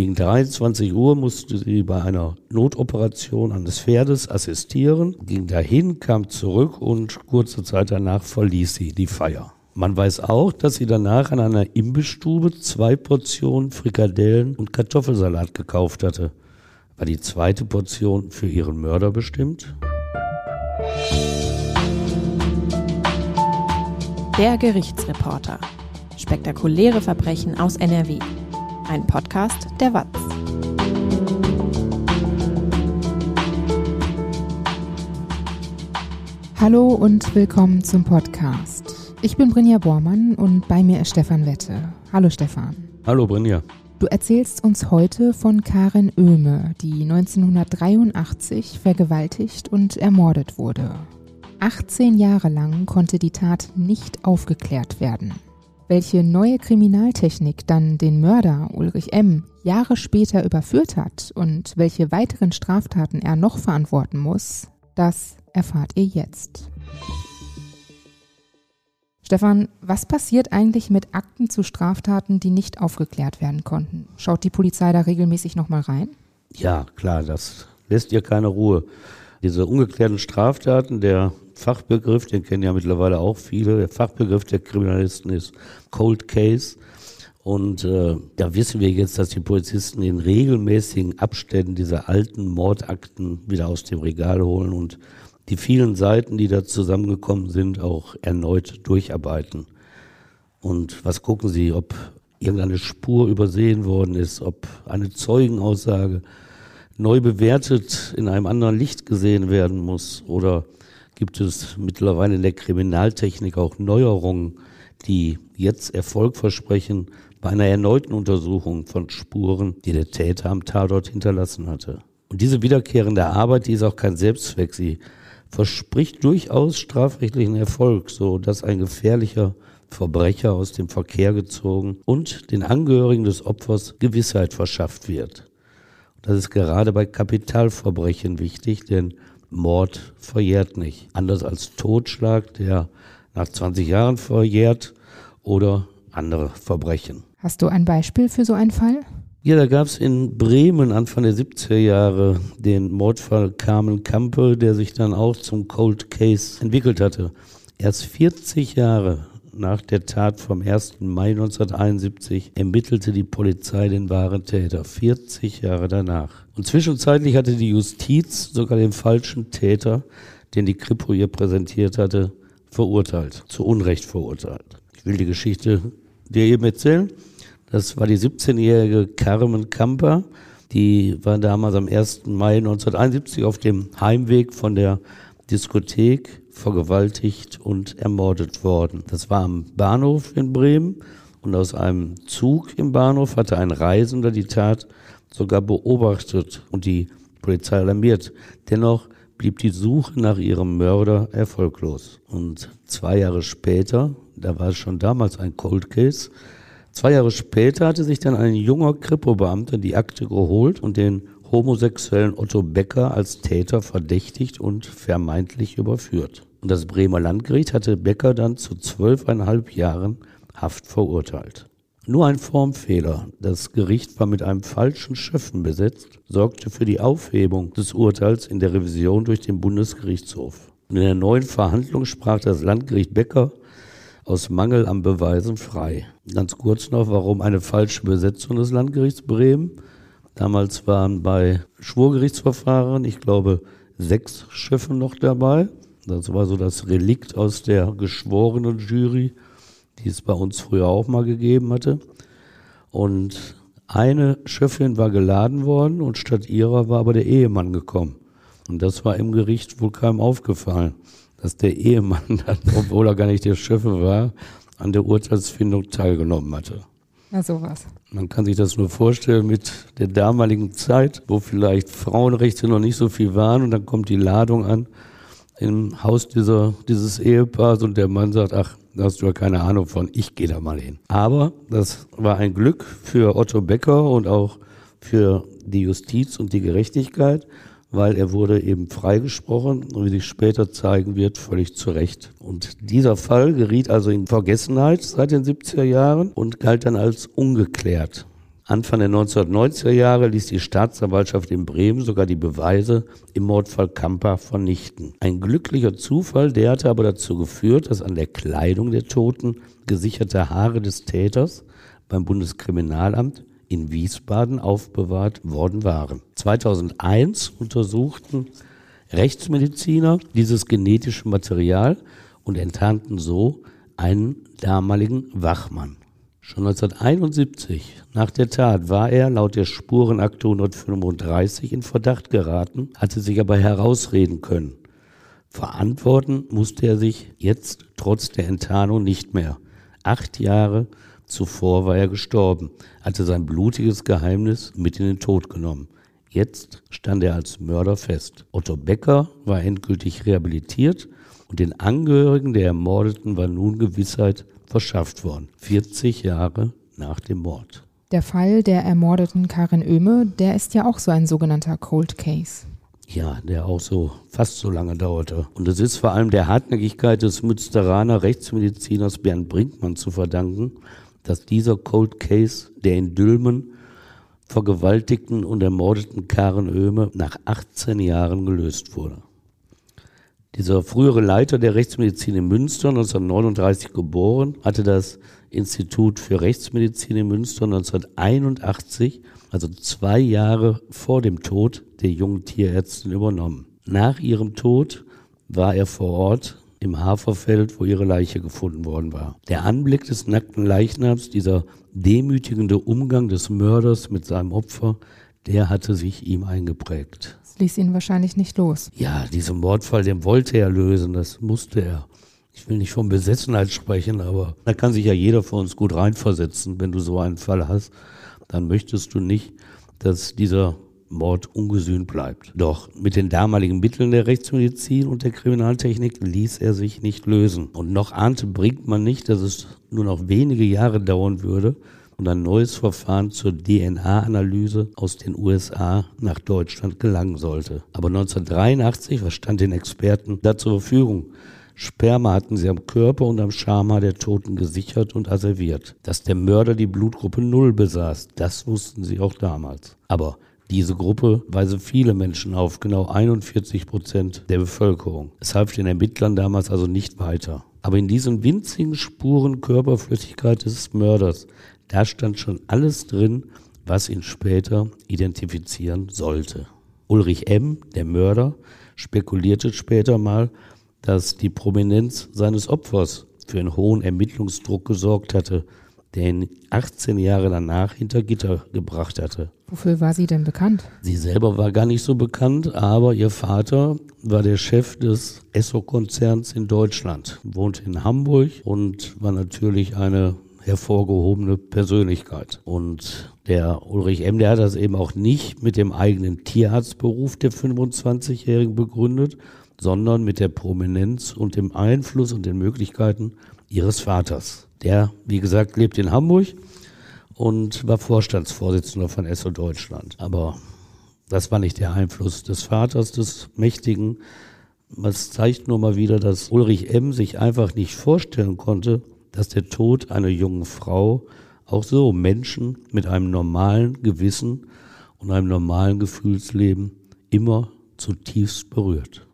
Gegen 23 Uhr musste sie bei einer Notoperation eines Pferdes assistieren, ging dahin, kam zurück und kurze Zeit danach verließ sie die Feier. Man weiß auch, dass sie danach an einer Imbissstube zwei Portionen Frikadellen und Kartoffelsalat gekauft hatte. War die zweite Portion für ihren Mörder bestimmt? Der Gerichtsreporter. Spektakuläre Verbrechen aus NRW. Ein Podcast der WAZ. Hallo und willkommen zum Podcast. Ich bin Brinja Bormann und bei mir ist Stefan Wette. Hallo Stefan. Hallo Brinja. Du erzählst uns heute von Karin Oehme, die 1983 vergewaltigt und ermordet wurde. 18 Jahre lang konnte die Tat nicht aufgeklärt werden. Welche neue Kriminaltechnik dann den Mörder Ulrich M. Jahre später überführt hat und welche weiteren Straftaten er noch verantworten muss, das erfahrt ihr jetzt. Stefan, was passiert eigentlich mit Akten zu Straftaten, die nicht aufgeklärt werden konnten? Schaut die Polizei da regelmäßig nochmal rein? Ja, klar, das lässt ihr keine Ruhe. Diese ungeklärten Straftaten, der Fachbegriff, den kennen ja mittlerweile auch viele. Der Fachbegriff der Kriminalisten ist Cold Case. Und äh, da wissen wir jetzt, dass die Polizisten in regelmäßigen Abständen diese alten Mordakten wieder aus dem Regal holen und die vielen Seiten, die da zusammengekommen sind, auch erneut durcharbeiten. Und was gucken Sie, ob irgendeine Spur übersehen worden ist, ob eine Zeugenaussage neu bewertet in einem anderen Licht gesehen werden muss oder gibt es mittlerweile in der Kriminaltechnik auch Neuerungen, die jetzt Erfolg versprechen bei einer erneuten Untersuchung von Spuren, die der Täter am Tatort hinterlassen hatte. Und diese wiederkehrende Arbeit, die ist auch kein Selbstzweck. Sie verspricht durchaus strafrechtlichen Erfolg, so dass ein gefährlicher Verbrecher aus dem Verkehr gezogen und den Angehörigen des Opfers Gewissheit verschafft wird. Das ist gerade bei Kapitalverbrechen wichtig, denn Mord verjährt nicht. Anders als Totschlag, der nach 20 Jahren verjährt oder andere Verbrechen. Hast du ein Beispiel für so einen Fall? Ja, da gab es in Bremen Anfang der 70er Jahre den Mordfall Carmen Kampe, der sich dann auch zum Cold Case entwickelt hatte. Erst 40 Jahre nach der Tat vom 1. Mai 1971 ermittelte die Polizei den wahren Täter, 40 Jahre danach. Und zwischenzeitlich hatte die Justiz sogar den falschen Täter, den die Kripo ihr präsentiert hatte, verurteilt, zu Unrecht verurteilt. Ich will die Geschichte dir eben erzählen. Das war die 17-jährige Carmen Kamper. Die war damals am 1. Mai 1971 auf dem Heimweg von der Diskothek vergewaltigt und ermordet worden. Das war am Bahnhof in Bremen und aus einem Zug im Bahnhof hatte ein Reisender die Tat sogar beobachtet und die Polizei alarmiert. Dennoch blieb die Suche nach ihrem Mörder erfolglos. Und zwei Jahre später, da war es schon damals ein Cold Case, zwei Jahre später hatte sich dann ein junger Kripo-Beamter die Akte geholt und den homosexuellen Otto Becker als Täter verdächtigt und vermeintlich überführt. Und das Bremer Landgericht hatte Becker dann zu zwölfeinhalb Jahren Haft verurteilt. Nur ein Formfehler, das Gericht war mit einem falschen Schöffen besetzt, sorgte für die Aufhebung des Urteils in der Revision durch den Bundesgerichtshof. Und in der neuen Verhandlung sprach das Landgericht Becker aus Mangel an Beweisen frei. Ganz kurz noch, warum eine falsche Besetzung des Landgerichts Bremen. Damals waren bei Schwurgerichtsverfahren, ich glaube, sechs Schiffe noch dabei. Das war so das Relikt aus der geschworenen Jury, die es bei uns früher auch mal gegeben hatte. Und eine Schöffin war geladen worden und statt ihrer war aber der Ehemann gekommen. Und das war im Gericht wohl keinem aufgefallen, dass der Ehemann dann, obwohl er gar nicht der Schöffe war, an der Urteilsfindung teilgenommen hatte. Na sowas. Man kann sich das nur vorstellen mit der damaligen Zeit, wo vielleicht Frauenrechte noch nicht so viel waren und dann kommt die Ladung an im Haus dieser, dieses Ehepaars und der Mann sagt, ach, da hast du ja keine Ahnung von, ich gehe da mal hin. Aber das war ein Glück für Otto Becker und auch für die Justiz und die Gerechtigkeit, weil er wurde eben freigesprochen und wie sich später zeigen wird, völlig zu Recht. Und dieser Fall geriet also in Vergessenheit seit den 70er Jahren und galt dann als ungeklärt. Anfang der 1990er Jahre ließ die Staatsanwaltschaft in Bremen sogar die Beweise im Mordfall Kamper vernichten. Ein glücklicher Zufall, der hatte aber dazu geführt, dass an der Kleidung der Toten gesicherte Haare des Täters beim Bundeskriminalamt in Wiesbaden aufbewahrt worden waren. 2001 untersuchten Rechtsmediziner dieses genetische Material und enttarnten so einen damaligen Wachmann. Schon 1971, nach der Tat, war er laut der Spurenakte 135 in Verdacht geraten, hatte sich aber herausreden können. Verantworten musste er sich jetzt trotz der Enttarnung nicht mehr. Acht Jahre zuvor war er gestorben, hatte sein blutiges Geheimnis mit in den Tod genommen. Jetzt stand er als Mörder fest. Otto Becker war endgültig rehabilitiert und den Angehörigen der Ermordeten war nun Gewissheit, verschafft worden, 40 Jahre nach dem Mord. Der Fall der ermordeten Karin Oehme, der ist ja auch so ein sogenannter Cold Case. Ja, der auch so fast so lange dauerte. Und es ist vor allem der Hartnäckigkeit des Münsteraner Rechtsmediziners Bernd Brinkmann zu verdanken, dass dieser Cold Case der in Dülmen vergewaltigten und ermordeten Karen Oehme nach 18 Jahren gelöst wurde. Dieser frühere Leiter der Rechtsmedizin in Münster, 1939 geboren, hatte das Institut für Rechtsmedizin in Münster 1981, also zwei Jahre vor dem Tod der jungen Tierärztin, übernommen. Nach ihrem Tod war er vor Ort im Haferfeld, wo ihre Leiche gefunden worden war. Der Anblick des nackten Leichnams, dieser demütigende Umgang des Mörders mit seinem Opfer, der hatte sich ihm eingeprägt ließ ihn wahrscheinlich nicht los. Ja, diesen Mordfall, den wollte er lösen, das musste er. Ich will nicht von Besessenheit sprechen, aber da kann sich ja jeder von uns gut reinversetzen. Wenn du so einen Fall hast, dann möchtest du nicht, dass dieser Mord ungesühnt bleibt. Doch mit den damaligen Mitteln der Rechtsmedizin und der Kriminaltechnik ließ er sich nicht lösen. Und noch ahnte man nicht, dass es nur noch wenige Jahre dauern würde, und ein neues Verfahren zur DNA-Analyse aus den USA nach Deutschland gelangen sollte. Aber 1983, was stand den Experten da zur Verfügung? Sperma hatten sie am Körper und am Schama der Toten gesichert und asserviert. Dass der Mörder die Blutgruppe Null besaß, das wussten sie auch damals. Aber diese Gruppe weise viele Menschen auf, genau 41 Prozent der Bevölkerung. Es half den Ermittlern damals also nicht weiter. Aber in diesen winzigen Spuren Körperflüssigkeit des Mörders da stand schon alles drin, was ihn später identifizieren sollte. Ulrich M., der Mörder, spekulierte später mal, dass die Prominenz seines Opfers für einen hohen Ermittlungsdruck gesorgt hatte, der ihn 18 Jahre danach hinter Gitter gebracht hatte. Wofür war sie denn bekannt? Sie selber war gar nicht so bekannt, aber ihr Vater war der Chef des Esso-Konzerns in Deutschland, wohnte in Hamburg und war natürlich eine hervorgehobene Persönlichkeit. Und der Ulrich M., der hat das eben auch nicht mit dem eigenen Tierarztberuf der 25-Jährigen begründet, sondern mit der Prominenz und dem Einfluss und den Möglichkeiten ihres Vaters. Der, wie gesagt, lebt in Hamburg und war Vorstandsvorsitzender von Esso Deutschland. Aber das war nicht der Einfluss des Vaters, des Mächtigen. Das zeigt nur mal wieder, dass Ulrich M. sich einfach nicht vorstellen konnte, dass der Tod einer jungen Frau auch so Menschen mit einem normalen Gewissen und einem normalen Gefühlsleben immer zutiefst berührt.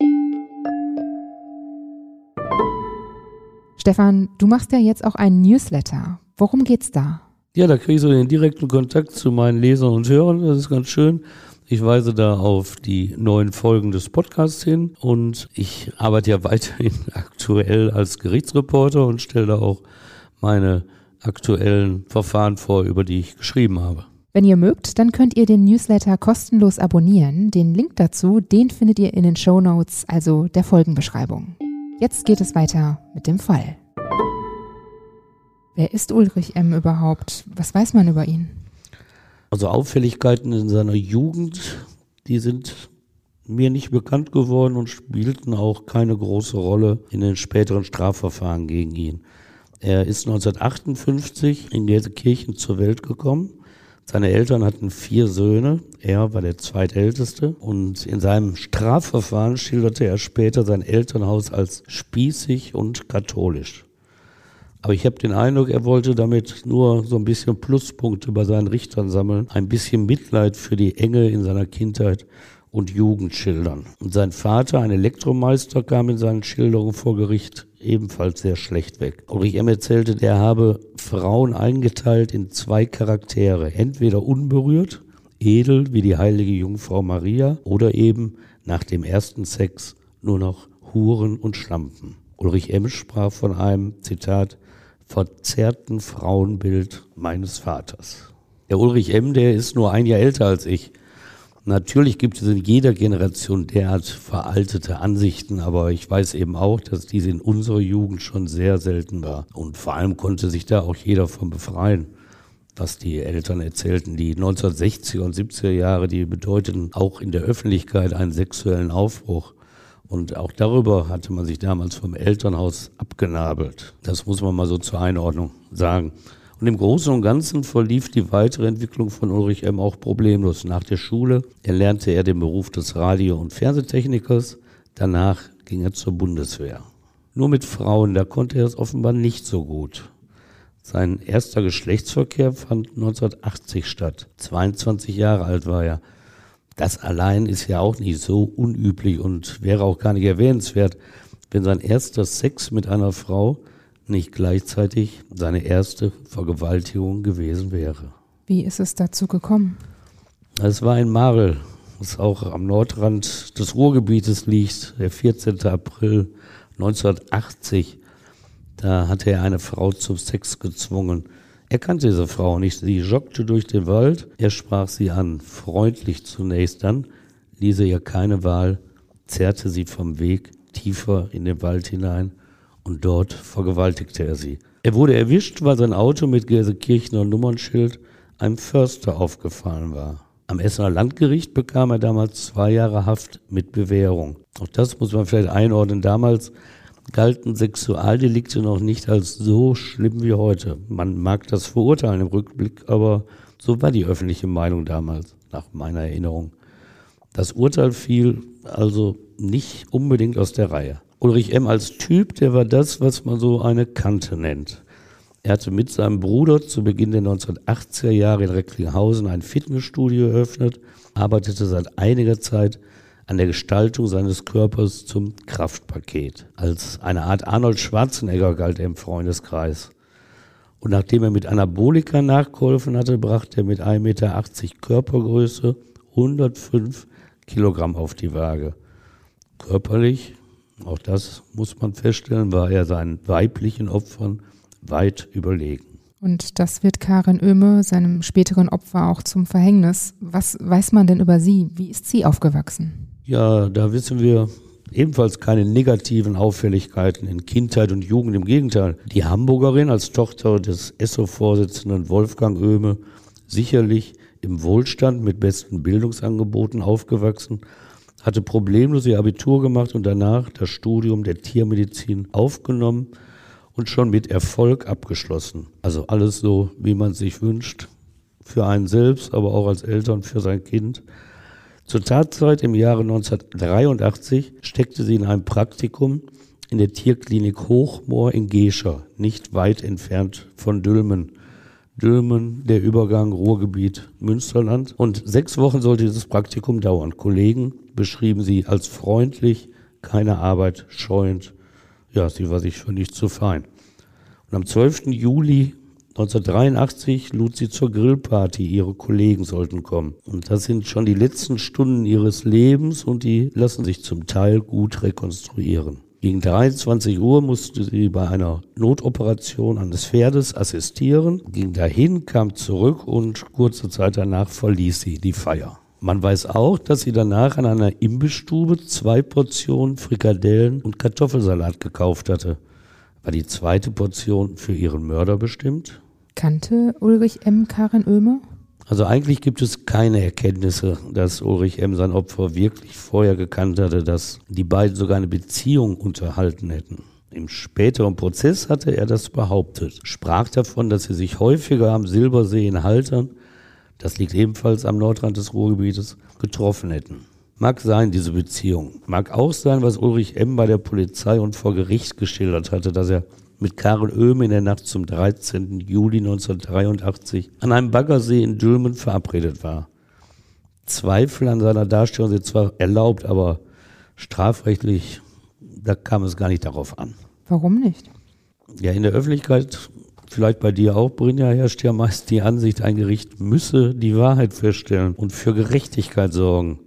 Stefan, du machst ja jetzt auch einen Newsletter. Worum geht's da? Ja, da kriege ich so den direkten Kontakt zu meinen Lesern und Hörern. Das ist ganz schön. Ich weise da auf die neuen Folgen des Podcasts hin und ich arbeite ja weiterhin aktuell als Gerichtsreporter und stelle da auch meine aktuellen Verfahren vor, über die ich geschrieben habe. Wenn ihr mögt, dann könnt ihr den Newsletter kostenlos abonnieren. Den Link dazu, den findet ihr in den Show Notes, also der Folgenbeschreibung. Jetzt geht es weiter mit dem Fall. Wer ist Ulrich M. überhaupt? Was weiß man über ihn? Also Auffälligkeiten in seiner Jugend, die sind mir nicht bekannt geworden und spielten auch keine große Rolle in den späteren Strafverfahren gegen ihn. Er ist 1958 in Gelsenkirchen zur Welt gekommen. Seine Eltern hatten vier Söhne, er war der zweitälteste und in seinem Strafverfahren schilderte er später sein Elternhaus als spießig und katholisch. Aber ich habe den Eindruck, er wollte damit nur so ein bisschen Pluspunkte bei seinen Richtern sammeln, ein bisschen Mitleid für die Enge in seiner Kindheit und Jugend schildern. Und sein Vater, ein Elektromeister, kam in seinen Schilderungen vor Gericht ebenfalls sehr schlecht weg. Ulrich M. erzählte, der habe Frauen eingeteilt in zwei Charaktere. Entweder unberührt, edel wie die heilige Jungfrau Maria oder eben nach dem ersten Sex nur noch Huren und Schlampen. Ulrich M. sprach von einem, Zitat, verzerrten Frauenbild meines Vaters. Der Ulrich M., der ist nur ein Jahr älter als ich. Natürlich gibt es in jeder Generation derart veraltete Ansichten, aber ich weiß eben auch, dass diese in unserer Jugend schon sehr selten war. Und vor allem konnte sich da auch jeder von befreien, was die Eltern erzählten. Die 1960er und 70er Jahre, die bedeuteten auch in der Öffentlichkeit einen sexuellen Aufbruch. Und auch darüber hatte man sich damals vom Elternhaus abgenabelt. Das muss man mal so zur Einordnung sagen. Und im Großen und Ganzen verlief die weitere Entwicklung von Ulrich M. auch problemlos. Nach der Schule erlernte er den Beruf des Radio- und Fernsehtechnikers. Danach ging er zur Bundeswehr. Nur mit Frauen, da konnte er es offenbar nicht so gut. Sein erster Geschlechtsverkehr fand 1980 statt. 22 Jahre alt war er. Das allein ist ja auch nicht so unüblich und wäre auch gar nicht erwähnenswert, wenn sein erster Sex mit einer Frau nicht gleichzeitig seine erste Vergewaltigung gewesen wäre. Wie ist es dazu gekommen? Es war in Marl, das auch am Nordrand des Ruhrgebietes liegt, der 14. April 1980. Da hatte er eine Frau zum Sex gezwungen. Er kannte diese Frau nicht. Sie joggte durch den Wald. Er sprach sie an, freundlich zunächst. Dann ließ er ihr keine Wahl, zerrte sie vom Weg tiefer in den Wald hinein und dort vergewaltigte er sie. Er wurde erwischt, weil sein Auto mit Gelsenkirchener Nummernschild einem Förster aufgefallen war. Am Essener Landgericht bekam er damals zwei Jahre Haft mit Bewährung. Auch das muss man vielleicht einordnen. Damals galten Sexualdelikte noch nicht als so schlimm wie heute. Man mag das verurteilen im Rückblick, aber so war die öffentliche Meinung damals, nach meiner Erinnerung. Das Urteil fiel also nicht unbedingt aus der Reihe. Ulrich M. als Typ, der war das, was man so eine Kante nennt. Er hatte mit seinem Bruder zu Beginn der 1980er Jahre in Recklinghausen ein Fitnessstudio eröffnet, arbeitete seit einiger Zeit an der Gestaltung seines Körpers zum Kraftpaket. Als eine Art Arnold Schwarzenegger galt er im Freundeskreis. Und nachdem er mit Anabolika nachgeholfen hatte, brachte er mit 1,80 Meter Körpergröße 105 Kilogramm auf die Waage. Körperlich auch das muss man feststellen, war er seinen weiblichen Opfern weit überlegen. Und das wird Karin Oehme, seinem späteren Opfer, auch zum Verhängnis. Was weiß man denn über sie? Wie ist sie aufgewachsen? Ja, da wissen wir ebenfalls keine negativen Auffälligkeiten in Kindheit und Jugend. Im Gegenteil, die Hamburgerin als Tochter des ESSO-Vorsitzenden Wolfgang Oehme sicherlich im Wohlstand mit besten Bildungsangeboten aufgewachsen, hatte problemlos ihr Abitur gemacht und danach das Studium der Tiermedizin aufgenommen und schon mit Erfolg abgeschlossen. Also alles so, wie man sich wünscht, für einen selbst, aber auch als Eltern für sein Kind. Zur Tatzeit im Jahre 1983 steckte sie in einem Praktikum in der Tierklinik Hochmoor in Gescher, nicht weit entfernt von Dülmen. Dülmen, der Übergang Ruhrgebiet Münsterland. Und sechs Wochen sollte dieses Praktikum dauern. Kollegen beschrieben sie als freundlich, keine Arbeit scheuend. Ja, sie war sich für nichts zu fein. Und am 12. Juli 1983 lud sie zur Grillparty. Ihre Kollegen sollten kommen. Und das sind schon die letzten Stunden ihres Lebens und die lassen sich zum Teil gut rekonstruieren. Gegen 23 Uhr musste sie bei einer Notoperation eines Pferdes assistieren, ging dahin, kam zurück und kurze Zeit danach verließ sie die Feier. Man weiß auch, dass sie danach an einer Imbissstube zwei Portionen Frikadellen und Kartoffelsalat gekauft hatte. War die zweite Portion für ihren Mörder bestimmt? Kannte Ulrich M. Karin Oehme? Also eigentlich gibt es keine Erkenntnisse, dass Ulrich M. sein Opfer wirklich vorher gekannt hatte, dass die beiden sogar eine Beziehung unterhalten hätten. Im späteren Prozess hatte er das behauptet, sprach davon, dass sie sich häufiger am Silbersee in Haltern, das liegt ebenfalls am Nordrand des Ruhrgebietes, getroffen hätten. Mag sein, diese Beziehung. Mag auch sein, was Ulrich M. bei der Polizei und vor Gericht geschildert hatte, dass er mit Karen Oehme in der Nacht zum 13. Juli 1983 an einem Baggersee in Dülmen verabredet war. Zweifel an seiner Darstellung sind zwar erlaubt, aber strafrechtlich, da kam es gar nicht darauf an. Warum nicht? Ja, in der Öffentlichkeit, vielleicht bei dir auch, Brinja, herrscht ja meist die Ansicht, ein Gericht müsse die Wahrheit feststellen und für Gerechtigkeit sorgen.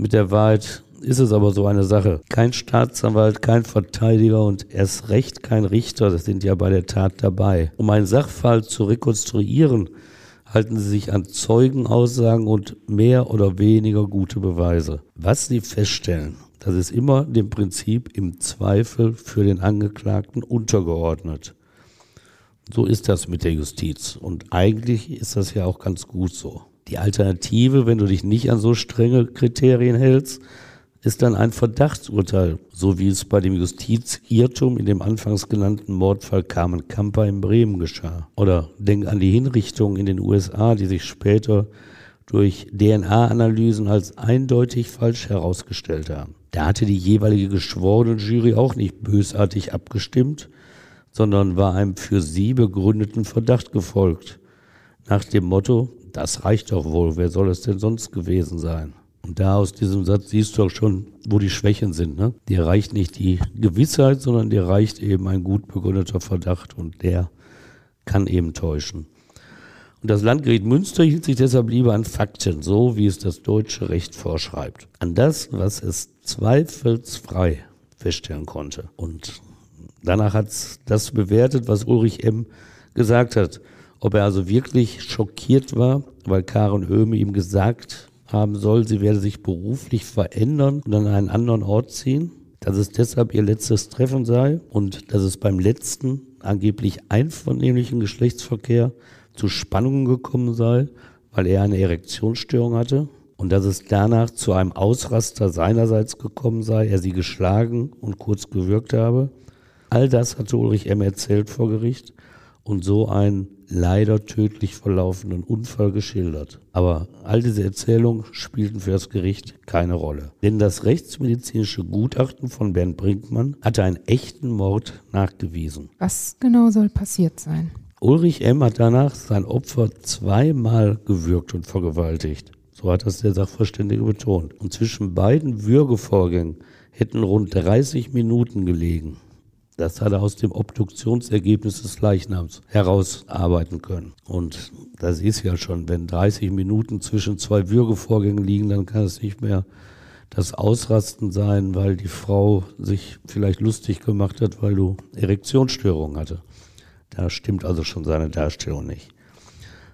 Mit der Wahrheit ist es aber so eine Sache. Kein Staatsanwalt, kein Verteidiger und erst recht kein Richter, das sind ja bei der Tat dabei. Um einen Sachfall zu rekonstruieren, halten sie sich an Zeugenaussagen und mehr oder weniger gute Beweise. Was sie feststellen, das ist immer dem Prinzip im Zweifel für den Angeklagten untergeordnet. So ist das mit der Justiz. Und eigentlich ist das ja auch ganz gut so. Die Alternative, wenn du dich nicht an so strenge Kriterien hältst, ist dann ein Verdachtsurteil, so wie es bei dem Justizirrtum in dem anfangs genannten Mordfall Carmen Kamper in Bremen geschah. Oder denk an die Hinrichtungen in den USA, die sich später durch DNA-Analysen als eindeutig falsch herausgestellt haben. Da hatte die jeweilige geschworene Jury auch nicht bösartig abgestimmt, sondern war einem für sie begründeten Verdacht gefolgt. Nach dem Motto, das reicht doch wohl, wer soll es denn sonst gewesen sein? Und da aus diesem Satz siehst du auch schon, wo die Schwächen sind. Ne? Dir reicht nicht die Gewissheit, sondern dir reicht eben ein gut begründeter Verdacht und der kann eben täuschen. Und das Landgericht Münster hielt sich deshalb lieber an Fakten, so wie es das deutsche Recht vorschreibt. An das, was es zweifelsfrei feststellen konnte. Und danach hat es das bewertet, was Ulrich M. gesagt hat. Ob er also wirklich schockiert war, weil Karen Oehme ihm gesagt haben soll, sie werde sich beruflich verändern und an einen anderen Ort ziehen, dass es deshalb ihr letztes Treffen sei und dass es beim letzten angeblich einvernehmlichen Geschlechtsverkehr zu Spannungen gekommen sei, weil er eine Erektionsstörung hatte und dass es danach zu einem Ausraster seinerseits gekommen sei, er sie geschlagen und kurz gewürgt habe. All das hatte Ulrich M. erzählt vor Gericht und so einen leider tödlich verlaufenden Unfall geschildert. Aber all diese Erzählungen spielten für das Gericht keine Rolle. Denn das rechtsmedizinische Gutachten von Bernd Brinkmann hatte einen echten Mord nachgewiesen. Was genau soll passiert sein? Ulrich M. hat danach sein Opfer zweimal gewürgt und vergewaltigt. So hat das der Sachverständige betont. Und zwischen beiden Würgevorgängen hätten rund 30 Minuten gelegen. Das hat er aus dem Obduktionsergebnis des Leichnams herausarbeiten können. Und das ist ja schon, wenn 30 Minuten zwischen zwei Würgevorgängen liegen, dann kann es nicht mehr das Ausrasten sein, weil die Frau sich vielleicht lustig gemacht hat, weil du Erektionsstörungen hatte. Da stimmt also schon seine Darstellung nicht.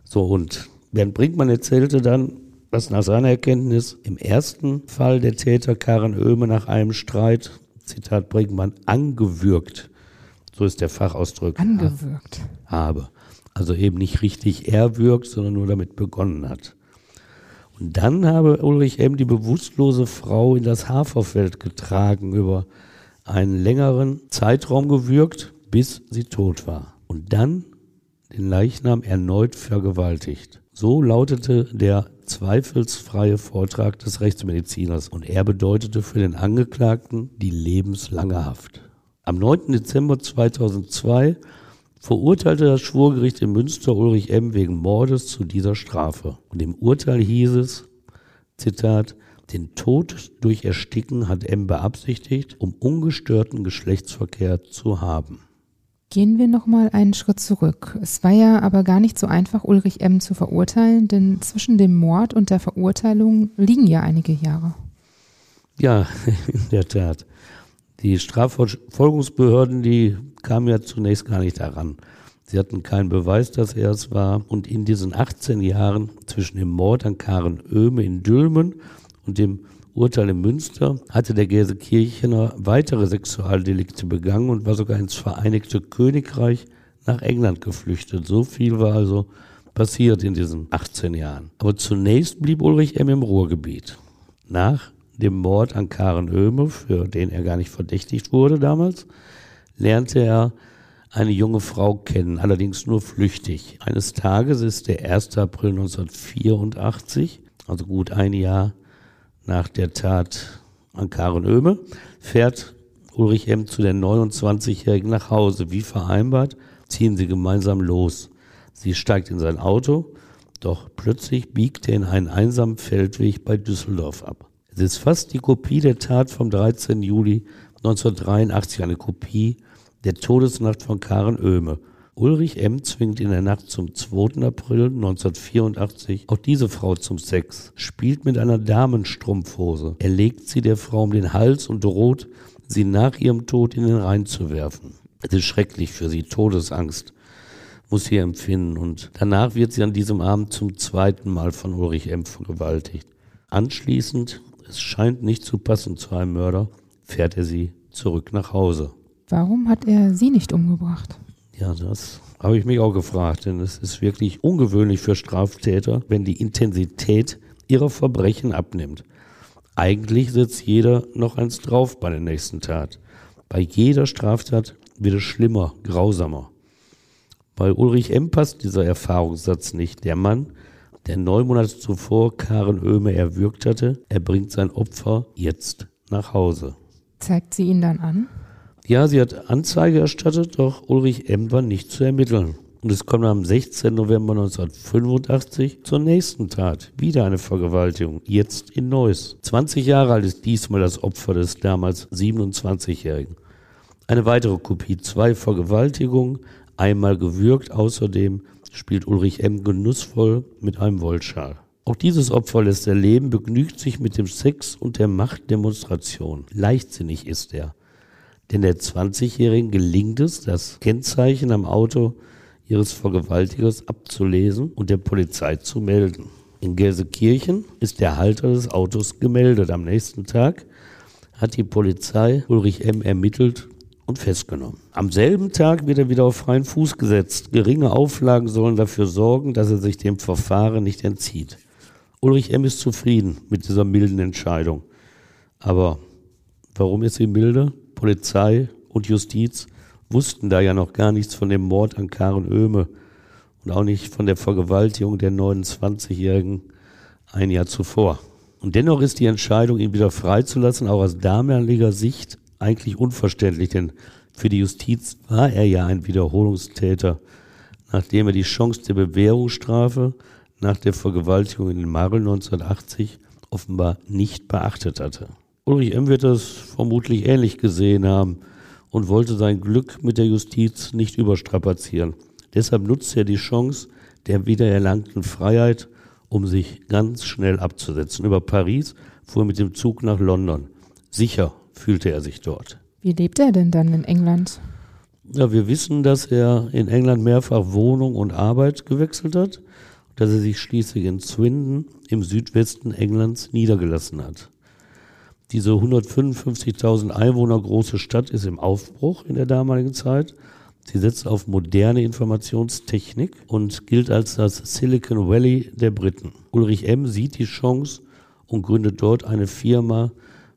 So, und Bernd Brinkmann erzählte dann, was nach seiner Erkenntnis im ersten Fall der Täter Karen Oehme nach einem Streit Zitat Brinkmann, angewürgt, so ist der Fachausdruck, angewürgt. habe. Also eben nicht richtig erwürgt, sondern nur damit begonnen hat. Und dann habe Ulrich M. die bewusstlose Frau in das Haferfeld getragen, über einen längeren Zeitraum gewürgt, bis sie tot war. Und dann den Leichnam erneut vergewaltigt. So lautete der zweifelsfreie Vortrag des Rechtsmediziners und er bedeutete für den Angeklagten die lebenslange Haft. Am 9. Dezember 2002 verurteilte das Schwurgericht in Münster Ulrich M. wegen Mordes zu dieser Strafe. Und im Urteil hieß es, Zitat, den Tod durch Ersticken hat M. beabsichtigt, um ungestörten Geschlechtsverkehr zu haben. Gehen wir noch mal einen Schritt zurück. Es war ja aber gar nicht so einfach, Ulrich M. zu verurteilen, denn zwischen dem Mord und der Verurteilung liegen ja einige Jahre. Ja, in der Tat. Die Strafverfolgungsbehörden, die kamen ja zunächst gar nicht daran. Sie hatten keinen Beweis, dass er es war. Und in diesen 18 Jahren zwischen dem Mord an Karen Oehme in Dülmen und dem Urteil in Münster hatte der Gelsenkirchener weitere Sexualdelikte begangen und war sogar ins Vereinigte Königreich nach England geflüchtet. So viel war also passiert in diesen 18 Jahren. Aber zunächst blieb Ulrich M. im Ruhrgebiet. Nach dem Mord an Karen Oehme, für den er gar nicht verdächtigt wurde damals, lernte er eine junge Frau kennen, allerdings nur flüchtig. Eines Tages ist der 1. April 1984, also gut ein Jahr nach der Tat an Karen Oehme, fährt Ulrich M. zu der 29-Jährigen nach Hause. Wie vereinbart, ziehen sie gemeinsam los. Sie steigt in sein Auto, doch plötzlich biegt er in einen einsamen Feldweg bei Düsseldorf ab. Es ist fast die Kopie der Tat vom 13. Juli 1983, eine Kopie der Todesnacht von Karen Oehme. Ulrich M. zwingt in der Nacht zum 2. April 1984 auch diese Frau zum Sex, spielt mit einer Damenstrumpfhose. Er legt sie der Frau um den Hals und droht, sie nach ihrem Tod in den Rhein zu werfen. Es ist schrecklich für sie, Todesangst muss sie empfinden. Und danach wird sie an diesem Abend zum zweiten Mal von Ulrich M. vergewaltigt. Anschließend, es scheint nicht zu passen zu einem Mörder, fährt er sie zurück nach Hause. Warum hat er sie nicht umgebracht? Ja, das habe ich mich auch gefragt, denn es ist wirklich ungewöhnlich für Straftäter, wenn die Intensität ihrer Verbrechen abnimmt. Eigentlich sitzt jeder noch eins drauf bei der nächsten Tat. Bei jeder Straftat wird es schlimmer, grausamer. Bei Ulrich M. passt dieser Erfahrungssatz nicht. Der Mann, der neun Monate zuvor Karen Oehme erwürgt hatte, er bringt sein Opfer jetzt nach Hause. Zeigt sie ihn dann an? Ja, sie hat Anzeige erstattet, doch Ulrich M. war nicht zu ermitteln. Und es kommt am 16. November 1985 zur nächsten Tat. Wieder eine Vergewaltigung, jetzt in Neuss. 20 Jahre alt ist diesmal das Opfer des damals 27-Jährigen. Eine weitere Kopie, zwei Vergewaltigungen, einmal gewürgt. Außerdem spielt Ulrich M. genussvoll mit einem Wollschal. Auch dieses Opfer lässt er leben, begnügt sich mit dem Sex und der Machtdemonstration. Leichtsinnig ist er. Denn der 20-Jährigen gelingt es, das Kennzeichen am Auto ihres Vergewaltigers abzulesen und der Polizei zu melden. In Gelsenkirchen ist der Halter des Autos gemeldet. Am nächsten Tag hat die Polizei Ulrich M. ermittelt und festgenommen. Am selben Tag wird er wieder auf freien Fuß gesetzt. Geringe Auflagen sollen dafür sorgen, dass er sich dem Verfahren nicht entzieht. Ulrich M. ist zufrieden mit dieser milden Entscheidung. Aber warum ist sie milde? Polizei und Justiz wussten da ja noch gar nichts von dem Mord an Karen Oehme und auch nicht von der Vergewaltigung der 29-Jährigen ein Jahr zuvor. Und dennoch ist die Entscheidung, ihn wieder freizulassen, auch aus damaliger Sicht eigentlich unverständlich, denn für die Justiz war er ja ein Wiederholungstäter, nachdem er die Chance der Bewährungsstrafe nach der Vergewaltigung in Marl 1980 offenbar nicht beachtet hatte. Ulrich M. wird das vermutlich ähnlich gesehen haben und wollte sein Glück mit der Justiz nicht überstrapazieren. Deshalb nutzte er die Chance der wiedererlangten Freiheit, um sich ganz schnell abzusetzen. Über Paris fuhr er mit dem Zug nach London. Sicher fühlte er sich dort. Wie lebt er denn dann in England? Ja, wir wissen, dass er in England mehrfach Wohnung und Arbeit gewechselt hat, dass er sich schließlich in Swindon im Südwesten Englands niedergelassen hat. Diese 155.000 Einwohner große Stadt ist im Aufbruch in der damaligen Zeit. Sie setzt auf moderne Informationstechnik und gilt als das Silicon Valley der Briten. Ulrich M. sieht die Chance und gründet dort eine Firma,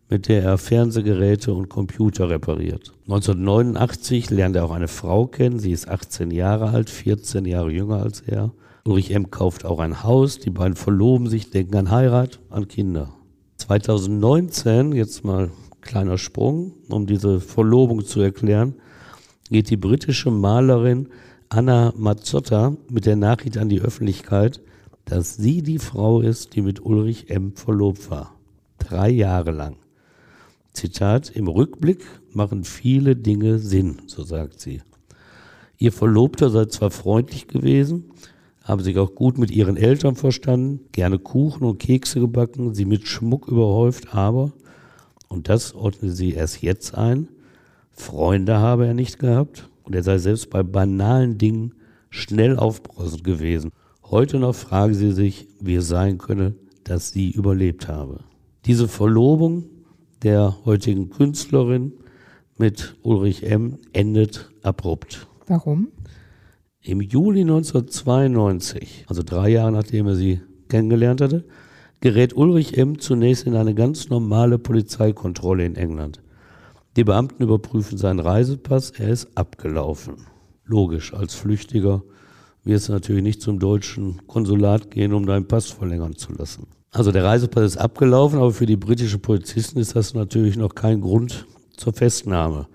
mit der er Fernsehgeräte und Computer repariert. 1989 lernt er auch eine Frau kennen. Sie ist 18 Jahre alt, 14 Jahre jünger als er. Ulrich M. kauft auch ein Haus. Die beiden verloben sich, denken an Heirat, an Kinder. 2019, jetzt mal kleiner Sprung, um diese Verlobung zu erklären, geht die britische Malerin Anna Mazzotta mit der Nachricht an die Öffentlichkeit, dass sie die Frau ist, die mit Ulrich M. verlobt war. Drei Jahre lang. Zitat, im Rückblick machen viele Dinge Sinn, so sagt sie. Ihr Verlobter sei zwar freundlich gewesen, habe sich auch gut mit ihren Eltern verstanden, gerne Kuchen und Kekse gebacken, sie mit Schmuck überhäuft, aber, und das ordnet sie erst jetzt ein, Freunde habe er nicht gehabt und er sei selbst bei banalen Dingen schnell aufbrausend gewesen. Heute noch frage sie sich, wie es sein könne, dass sie überlebt habe. Diese Verlobung der heutigen Künstlerin mit Ulrich M. endet abrupt. Warum? Im Juli 1992, also drei Jahre nachdem er sie kennengelernt hatte, gerät Ulrich M. zunächst in eine ganz normale Polizeikontrolle in England. Die Beamten überprüfen seinen Reisepass, er ist abgelaufen. Logisch, als Flüchtiger wirst du natürlich nicht zum deutschen Konsulat gehen, um deinen Pass verlängern zu lassen. Also der Reisepass ist abgelaufen, aber für die britische Polizisten ist das natürlich noch kein Grund zur Festnahme.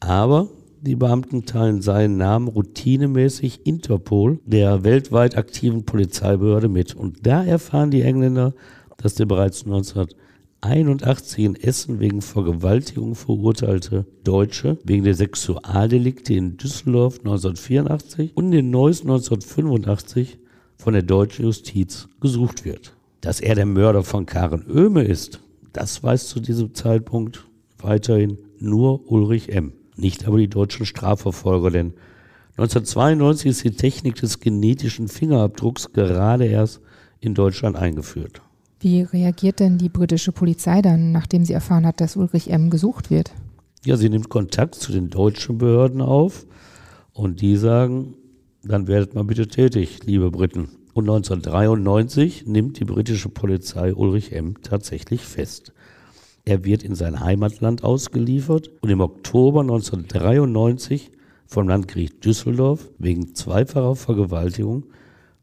Aber die Beamten teilen seinen Namen routinemäßig Interpol, der weltweit aktiven Polizeibehörde, mit. Und da erfahren die Engländer, dass der bereits 1981 in Essen wegen Vergewaltigung verurteilte Deutsche wegen der Sexualdelikte in Düsseldorf 1984 und in Neuss 1985 von der deutschen Justiz gesucht wird. Dass er der Mörder von Karen Oehme ist, das weiß zu diesem Zeitpunkt weiterhin nur Ulrich M nicht aber die deutschen Strafverfolger, denn 1992 ist die Technik des genetischen Fingerabdrucks gerade erst in Deutschland eingeführt. Wie reagiert denn die britische Polizei dann, nachdem sie erfahren hat, dass Ulrich M. gesucht wird? Ja, sie nimmt Kontakt zu den deutschen Behörden auf und die sagen, dann werdet mal bitte tätig, liebe Briten. Und 1993 nimmt die britische Polizei Ulrich M. tatsächlich fest. Er wird in sein Heimatland ausgeliefert und im Oktober 1993 vom Landgericht Düsseldorf wegen zweifacher Vergewaltigung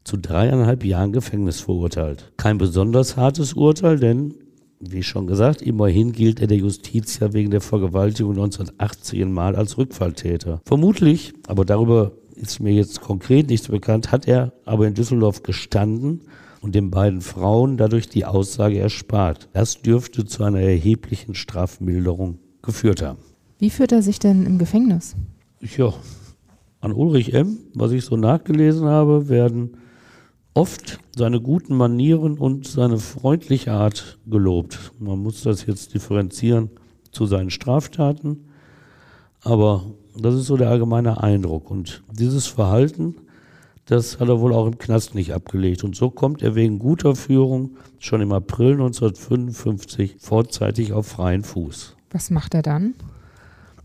zu dreieinhalb Jahren Gefängnis verurteilt. Kein besonders hartes Urteil, denn, wie schon gesagt, immerhin gilt er der Justiz ja wegen der Vergewaltigung 1918 Mal als Rückfalltäter. Vermutlich, aber darüber ist mir jetzt konkret nichts bekannt, hat er aber in Düsseldorf gestanden und den beiden Frauen dadurch die Aussage erspart. Das dürfte zu einer erheblichen Strafmilderung geführt haben. Wie führt er sich denn im Gefängnis? Ja, an Ulrich M., was ich so nachgelesen habe, werden oft seine guten Manieren und seine freundliche Art gelobt. Man muss das jetzt differenzieren zu seinen Straftaten, aber das ist so der allgemeine Eindruck. Und dieses Verhalten das hat er wohl auch im Knast nicht abgelegt. Und so kommt er wegen guter Führung schon im April 1955 vorzeitig auf freien Fuß. Was macht er dann?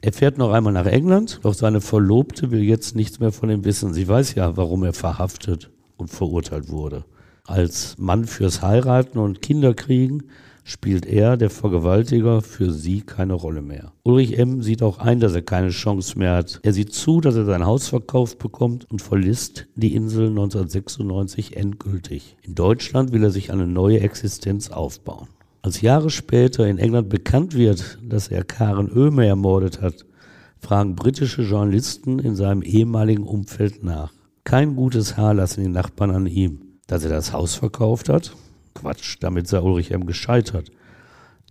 Er fährt noch einmal nach England, doch seine Verlobte will jetzt nichts mehr von ihm wissen. Sie weiß ja, warum er verhaftet und verurteilt wurde. Als Mann fürs Heiraten und Kinderkriegen spielt er, der Vergewaltiger, für sie keine Rolle mehr. Ulrich M. sieht auch ein, dass er keine Chance mehr hat. Er sieht zu, dass er sein Haus verkauft bekommt und verlässt die Insel 1996 endgültig. In Deutschland will er sich eine neue Existenz aufbauen. Als Jahre später in England bekannt wird, dass er Karen Oehme ermordet hat, fragen britische Journalisten in seinem ehemaligen Umfeld nach. Kein gutes Haar lassen die Nachbarn an ihm. Dass er das Haus verkauft hat, Quatsch, damit sei Ulrich M. gescheitert.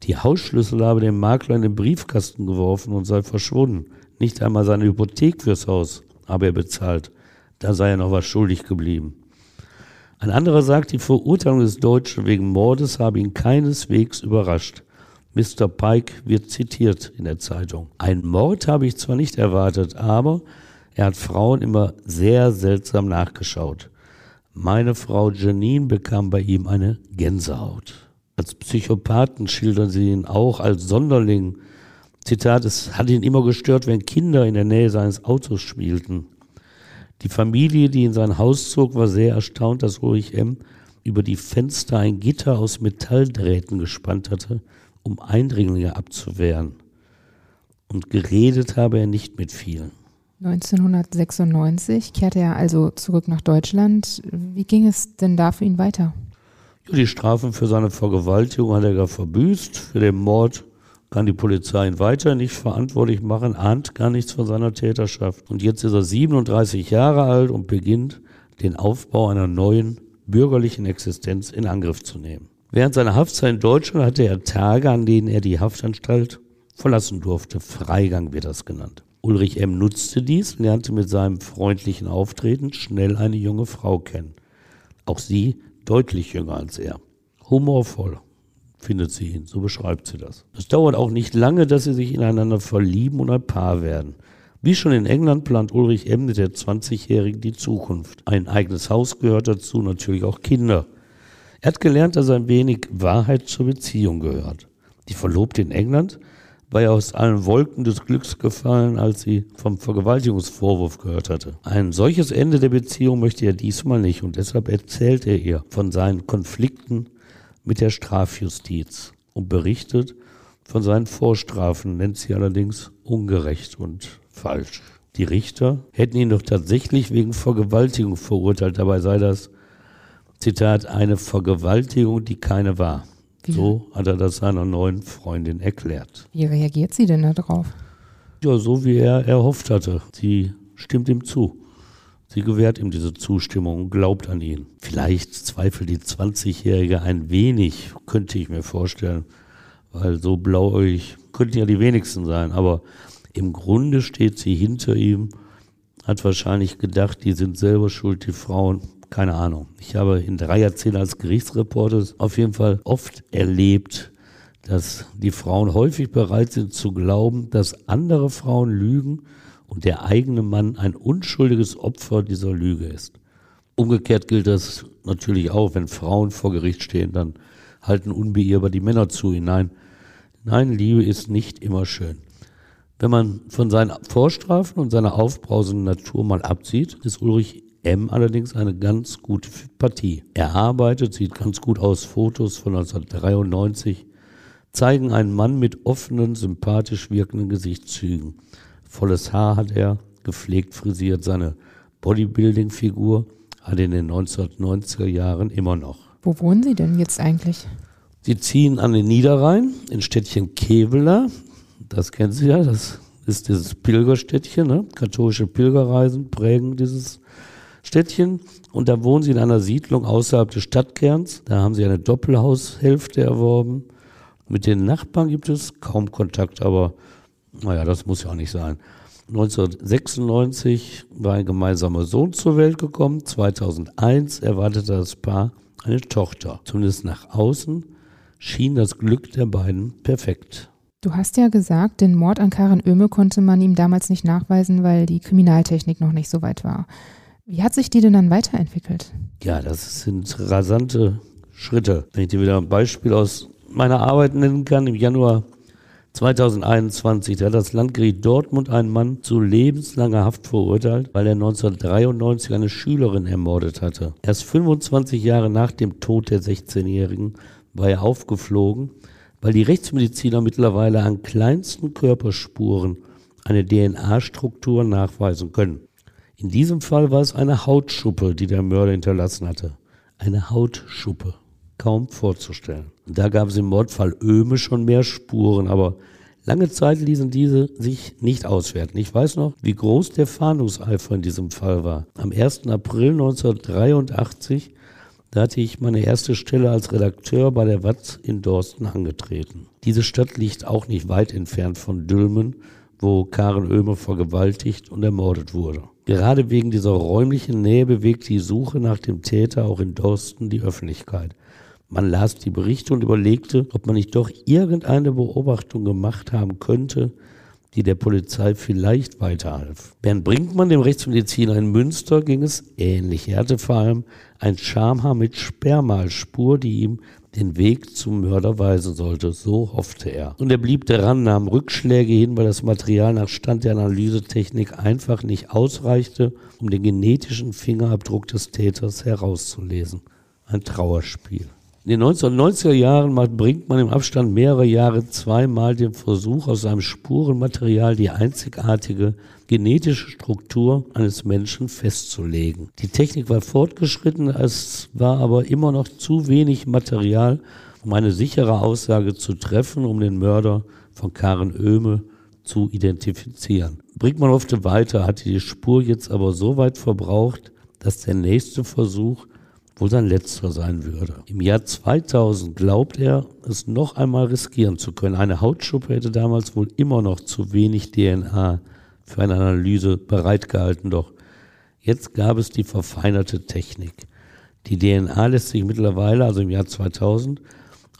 Die Hausschlüssel habe den Makler in den Briefkasten geworfen und sei verschwunden. Nicht einmal seine Hypothek fürs Haus habe er bezahlt. Da sei er noch was schuldig geblieben. Ein anderer sagt, die Verurteilung des Deutschen wegen Mordes habe ihn keineswegs überrascht. Mr. Pike wird zitiert in der Zeitung. Ein Mord habe ich zwar nicht erwartet, aber er hat Frauen immer sehr seltsam nachgeschaut. Meine Frau Janine bekam bei ihm eine Gänsehaut. Als Psychopathen schildern sie ihn auch als Sonderling. Zitat, es hat ihn immer gestört, wenn Kinder in der Nähe seines Autos spielten. Die Familie, die in sein Haus zog, war sehr erstaunt, dass Ulrich M. über die Fenster ein Gitter aus Metalldrähten gespannt hatte, um Eindringlinge abzuwehren. Und geredet habe er nicht mit vielen. 1996 kehrte er also zurück nach Deutschland. Wie ging es denn da für ihn weiter? Die Strafen für seine Vergewaltigung hat er gar verbüßt. Für den Mord kann die Polizei ihn weiter nicht verantwortlich machen, ahnt gar nichts von seiner Täterschaft. Und jetzt ist er 37 Jahre alt und beginnt, den Aufbau einer neuen bürgerlichen Existenz in Angriff zu nehmen. Während seiner Haftzeit in Deutschland hatte er Tage, an denen er die Haftanstalt verlassen durfte. Freigang wird das genannt. Ulrich M. nutzte dies, lernte mit seinem freundlichen Auftreten schnell eine junge Frau kennen. Auch sie deutlich jünger als er. Humorvoll findet sie ihn, so beschreibt sie das. Es dauert auch nicht lange, dass sie sich ineinander verlieben und ein Paar werden. Wie schon in England plant Ulrich M. mit der 20-Jährigen die Zukunft. Ein eigenes Haus gehört dazu, natürlich auch Kinder. Er hat gelernt, dass ein wenig Wahrheit zur Beziehung gehört. Die Verlobte in England war ja aus allen Wolken des Glücks gefallen, als sie vom Vergewaltigungsvorwurf gehört hatte. Ein solches Ende der Beziehung möchte er diesmal nicht und deshalb erzählt er ihr von seinen Konflikten mit der Strafjustiz und berichtet von seinen Vorstrafen, nennt sie allerdings ungerecht und falsch. Die Richter hätten ihn doch tatsächlich wegen Vergewaltigung verurteilt, dabei sei das, Zitat, eine Vergewaltigung, die keine war. Wie? So hat er das seiner neuen Freundin erklärt. Wie reagiert sie denn darauf? Ja, so wie er erhofft hatte. Sie stimmt ihm zu. Sie gewährt ihm diese Zustimmung und glaubt an ihn. Vielleicht zweifelt die 20-Jährige ein wenig, könnte ich mir vorstellen, weil so blauäugig könnten ja die wenigsten sein. Aber im Grunde steht sie hinter ihm, hat wahrscheinlich gedacht, die sind selber schuld, die Frauen. Keine Ahnung. Ich habe in drei Jahrzehnten als Gerichtsreporter auf jeden Fall oft erlebt, dass die Frauen häufig bereit sind zu glauben, dass andere Frauen lügen und der eigene Mann ein unschuldiges Opfer dieser Lüge ist. Umgekehrt gilt das natürlich auch, wenn Frauen vor Gericht stehen, dann halten unbeirrbar die Männer zu hinein. Nein, Liebe ist nicht immer schön. Wenn man von seinen Vorstrafen und seiner aufbrausenden Natur mal absieht, ist Ulrich M. allerdings eine ganz gute Partie. Er arbeitet, sieht ganz gut aus, Fotos von 1993 zeigen einen Mann mit offenen, sympathisch wirkenden Gesichtszügen. Volles Haar hat er, gepflegt frisiert. Seine Bodybuilding-Figur hat er in den 1990er Jahren immer noch. Wo wohnen Sie denn jetzt eigentlich? Sie ziehen an den Niederrhein, in Städtchen Kevela. Das kennen Sie ja, das ist dieses Pilgerstädtchen. Ne? Katholische Pilgerreisen prägen dieses Städtchen. Und da wohnen Sie in einer Siedlung außerhalb des Stadtkerns. Da haben Sie eine Doppelhaushälfte erworben. Mit den Nachbarn gibt es kaum Kontakt, aber naja, das muss ja auch nicht sein. 1996 war ein gemeinsamer Sohn zur Welt gekommen. 2001 erwartete das Paar eine Tochter. Zumindest nach außen schien das Glück der beiden perfekt. Du hast ja gesagt, den Mord an Karin Oehme konnte man ihm damals nicht nachweisen, weil die Kriminaltechnik noch nicht so weit war. Wie hat sich die denn dann weiterentwickelt? Ja, das sind rasante Schritte. Wenn ich dir wieder ein Beispiel aus meiner Arbeit nennen kann, im Januar 2021 hat das Landgericht Dortmund einen Mann zu lebenslanger Haft verurteilt, weil er 1993 eine Schülerin ermordet hatte. Erst 25 Jahre nach dem Tod der 16-Jährigen war er aufgeflogen, weil die Rechtsmediziner mittlerweile an kleinsten Körperspuren eine DNA-Struktur nachweisen können. In diesem Fall war es eine Hautschuppe, die der Mörder hinterlassen hatte. Eine Hautschuppe kaum vorzustellen. Da gab es im Mordfall Öme schon mehr Spuren, aber lange Zeit ließen diese sich nicht auswerten. Ich weiß noch, wie groß der Fahndungseifer in diesem Fall war. Am 1. April 1983 da hatte ich meine erste Stelle als Redakteur bei der Watz in Dorsten angetreten. Diese Stadt liegt auch nicht weit entfernt von Dülmen, wo Karen Oehme vergewaltigt und ermordet wurde. Gerade wegen dieser räumlichen Nähe bewegt die Suche nach dem Täter auch in Dorsten die Öffentlichkeit. Man las die Berichte und überlegte, ob man nicht doch irgendeine Beobachtung gemacht haben könnte, die der Polizei vielleicht weiterhalf. Bernd Brinkmann, dem Rechtsmediziner in Münster, ging es ähnlich. Er hatte vor allem ein Schamhaar mit Spermalspur, die ihm den Weg zum Mörder weisen sollte. So hoffte er. Und er blieb daran, nahm Rückschläge hin, weil das Material nach Stand der Analysetechnik einfach nicht ausreichte, um den genetischen Fingerabdruck des Täters herauszulesen. Ein Trauerspiel. In den 1990er Jahren bringt man im Abstand mehrerer Jahre zweimal den Versuch, aus seinem Spurenmaterial die einzigartige genetische Struktur eines Menschen festzulegen. Die Technik war fortgeschritten, es war aber immer noch zu wenig Material, um eine sichere Aussage zu treffen, um den Mörder von Karen Oehme zu identifizieren. Brinkmann hoffte weiter, hatte die Spur jetzt aber so weit verbraucht, dass der nächste Versuch wohl sein letzter sein würde. Im Jahr 2000 glaubt er, es noch einmal riskieren zu können. Eine Hautschuppe hätte damals wohl immer noch zu wenig DNA für eine Analyse bereitgehalten, doch jetzt gab es die verfeinerte Technik. Die DNA lässt sich mittlerweile, also im Jahr 2000,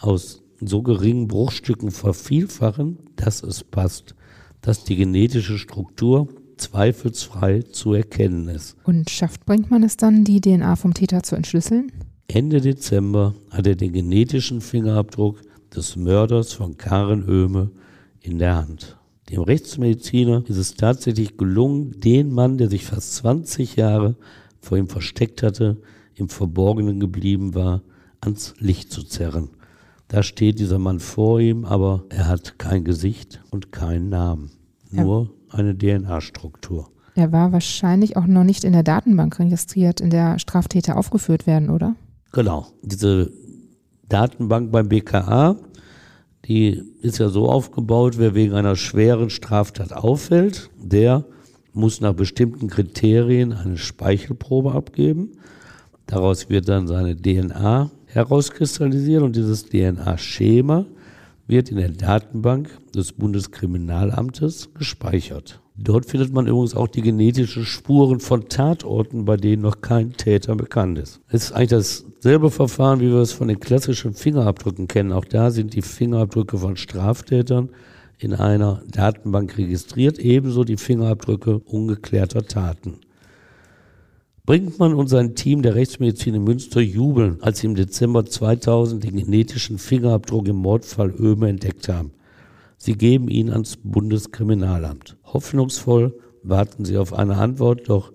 aus so geringen Bruchstücken vervielfachen, dass es passt, dass die genetische Struktur zweifelsfrei zu erkennen ist. Und schafft bringt man es dann, die DNA vom Täter zu entschlüsseln? Ende Dezember hat er den genetischen Fingerabdruck des Mörders von Karen Oehme in der Hand. Dem Rechtsmediziner ist es tatsächlich gelungen, den Mann, der sich fast 20 Jahre vor ihm versteckt hatte, im Verborgenen geblieben war, ans Licht zu zerren. Da steht dieser Mann vor ihm, aber er hat kein Gesicht und keinen Namen. Nur eine DNA-Struktur. Er war wahrscheinlich auch noch nicht in der Datenbank registriert, in der Straftäter aufgeführt werden, oder? Genau. Diese Datenbank beim BKA. Die ist ja so aufgebaut, wer wegen einer schweren Straftat auffällt, der muss nach bestimmten Kriterien eine Speichelprobe abgeben. Daraus wird dann seine DNA herauskristallisiert und dieses DNA-Schema wird in der Datenbank des Bundeskriminalamtes gespeichert. Dort findet man übrigens auch die genetischen Spuren von Tatorten, bei denen noch kein Täter bekannt ist. Es ist eigentlich dasselbe Verfahren, wie wir es von den klassischen Fingerabdrücken kennen. Auch da sind die Fingerabdrücke von Straftätern in einer Datenbank registriert, ebenso die Fingerabdrücke ungeklärter Taten. Brinkmann und sein Team der Rechtsmedizin in Münster jubeln, als sie im Dezember 2000 den genetischen Fingerabdruck im Mordfall Öme entdeckt haben. Sie geben ihn ans Bundeskriminalamt. Hoffnungsvoll warten sie auf eine Antwort, doch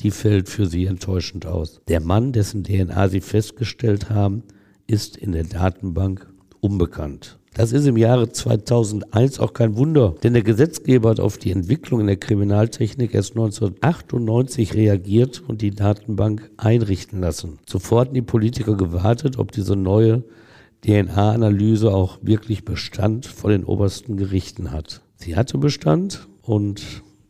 die fällt für sie enttäuschend aus. Der Mann, dessen DNA sie festgestellt haben, ist in der Datenbank unbekannt. Das ist im Jahre 2001 auch kein Wunder, denn der Gesetzgeber hat auf die Entwicklung in der Kriminaltechnik erst 1998 reagiert und die Datenbank einrichten lassen. Zuvor hatten die Politiker gewartet, ob diese neue DNA-Analyse auch wirklich Bestand vor den obersten Gerichten hat. Sie hatte Bestand und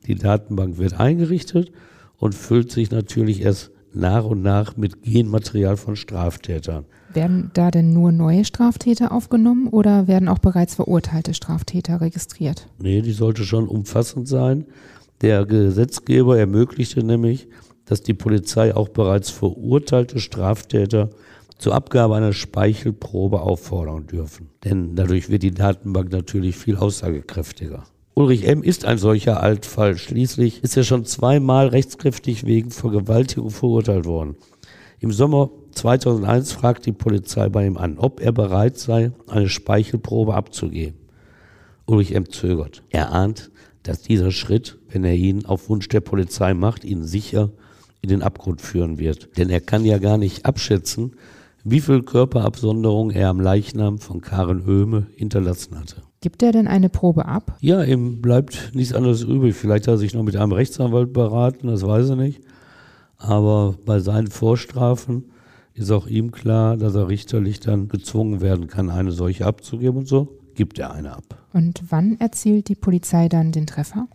die Datenbank wird eingerichtet und füllt sich natürlich erst nach und nach mit Genmaterial von Straftätern. Werden da denn nur neue Straftäter aufgenommen oder werden auch bereits verurteilte Straftäter registriert? Nee, die sollte schon umfassend sein. Der Gesetzgeber ermöglichte nämlich, dass die Polizei auch bereits verurteilte Straftäter zur Abgabe einer Speichelprobe auffordern dürfen. Denn dadurch wird die Datenbank natürlich viel aussagekräftiger. Ulrich M. ist ein solcher Altfall. Schließlich ist er schon zweimal rechtskräftig wegen Vergewaltigung verurteilt worden. Im Sommer 2001 fragt die Polizei bei ihm an, ob er bereit sei, eine Speichelprobe abzugeben. Ulrich M. zögert. Er ahnt, dass dieser Schritt, wenn er ihn auf Wunsch der Polizei macht, ihn sicher in den Abgrund führen wird. Denn er kann ja gar nicht abschätzen, wie viel Körperabsonderung er am Leichnam von Karen Oehme hinterlassen hatte. Gibt er denn eine Probe ab? Ja, ihm bleibt nichts anderes übrig. Vielleicht hat er sich noch mit einem Rechtsanwalt beraten, das weiß er nicht. Aber bei seinen Vorstrafen ist auch ihm klar, dass er richterlich dann gezwungen werden kann, eine solche abzugeben und so gibt er eine ab. Und wann erzielt die Polizei dann den Treffer?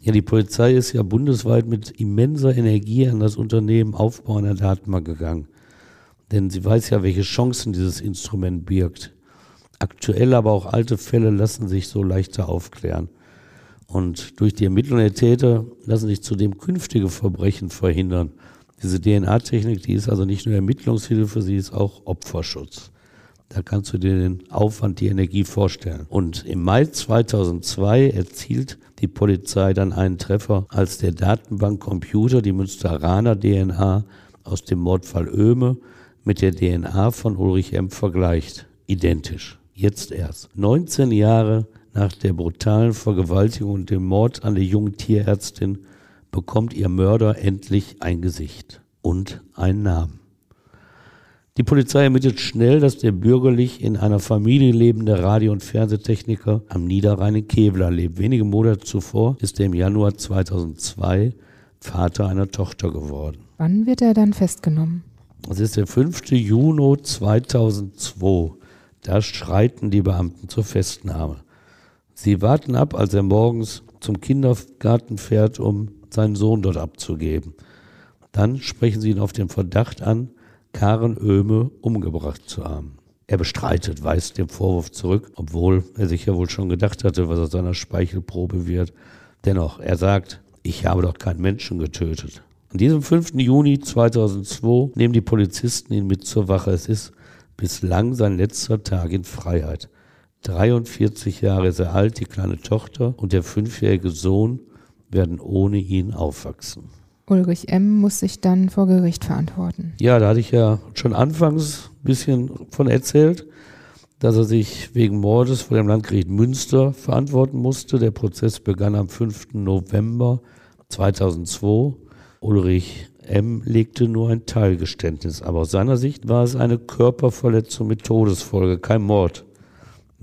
Ja, die Polizei ist ja bundesweit mit immenser Energie an das Unternehmen Aufbau einer Datenbank gegangen. Denn sie weiß ja, welche Chancen dieses Instrument birgt. Aktuelle, aber auch alte Fälle lassen sich so leichter aufklären. Und durch die Ermittlung der Täter lassen sich zudem künftige Verbrechen verhindern. Diese DNA-Technik, die ist also nicht nur Ermittlungshilfe, sie ist auch Opferschutz. Da kannst du dir den Aufwand, die Energie vorstellen. Und im Mai 2002 erzielt die Polizei dann einen Treffer, als der Datenbankcomputer die Münsteraner DNA aus dem Mordfall Öhme mit der DNA von Ulrich M. vergleicht. Identisch. Jetzt erst. 19 Jahre nach der brutalen Vergewaltigung und dem Mord an der jungen Tierärztin bekommt ihr Mörder endlich ein Gesicht und einen Namen. Die Polizei ermittelt schnell, dass der bürgerlich in einer Familie lebende Radio- und Fernsehtechniker am Niederrhein in Kevlar lebt. Wenige Monate zuvor ist er im Januar 2002 Vater einer Tochter geworden. Wann wird er dann festgenommen? Es ist der 5. Juni 2002. Da schreiten die Beamten zur Festnahme. Sie warten ab, als er morgens zum Kindergarten fährt, um seinen Sohn dort abzugeben. Dann sprechen sie ihn auf den Verdacht an, Karen Oehme umgebracht zu haben. Er bestreitet, weist den Vorwurf zurück, obwohl er sich ja wohl schon gedacht hatte, was aus seiner Speichelprobe wird. Dennoch, er sagt, ich habe doch keinen Menschen getötet. An diesem 5. Juni 2002 nehmen die Polizisten ihn mit zur Wache. Es ist bislang sein letzter Tag in Freiheit. 43 Jahre ist er alt, die kleine Tochter und der fünfjährige Sohn werden ohne ihn aufwachsen. Ulrich M. muss sich dann vor Gericht verantworten. Ja, da hatte ich ja schon anfangs ein bisschen von erzählt, dass er sich wegen Mordes vor dem Landgericht Münster verantworten musste. Der Prozess begann am 5. November 2002 Ulrich M. legte nur ein Teilgeständnis, aber aus seiner Sicht war es eine Körperverletzung mit Todesfolge, kein Mord.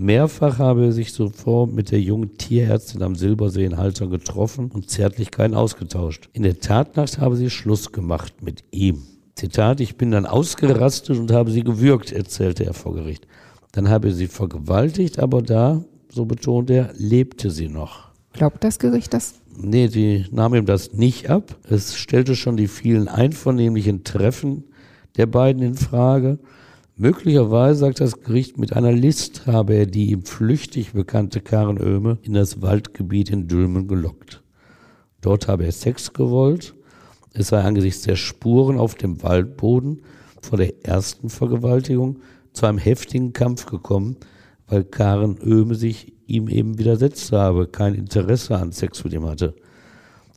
Mehrfach habe er sich zuvor mit der jungen Tierärztin am Silbersee in Halter getroffen und Zärtlichkeiten ausgetauscht. In der Tatnacht habe sie Schluss gemacht mit ihm. Zitat, ich bin dann ausgerastet und habe sie gewürgt, erzählte er vor Gericht. Dann habe er sie vergewaltigt, aber da, so betont er, lebte sie noch. Glaubt das Gericht das? Nee, sie nahm ihm das nicht ab. Es stellte schon die vielen einvernehmlichen Treffen der beiden in Frage. Möglicherweise, sagt das Gericht, mit einer List habe er die ihm flüchtig bekannte Karen Oehme in das Waldgebiet in Dülmen gelockt. Dort habe er Sex gewollt. Es sei angesichts der Spuren auf dem Waldboden vor der ersten Vergewaltigung zu einem heftigen Kampf gekommen, weil Karen Oehme sich ihm eben widersetzt habe, kein Interesse an Sex mit ihm hatte.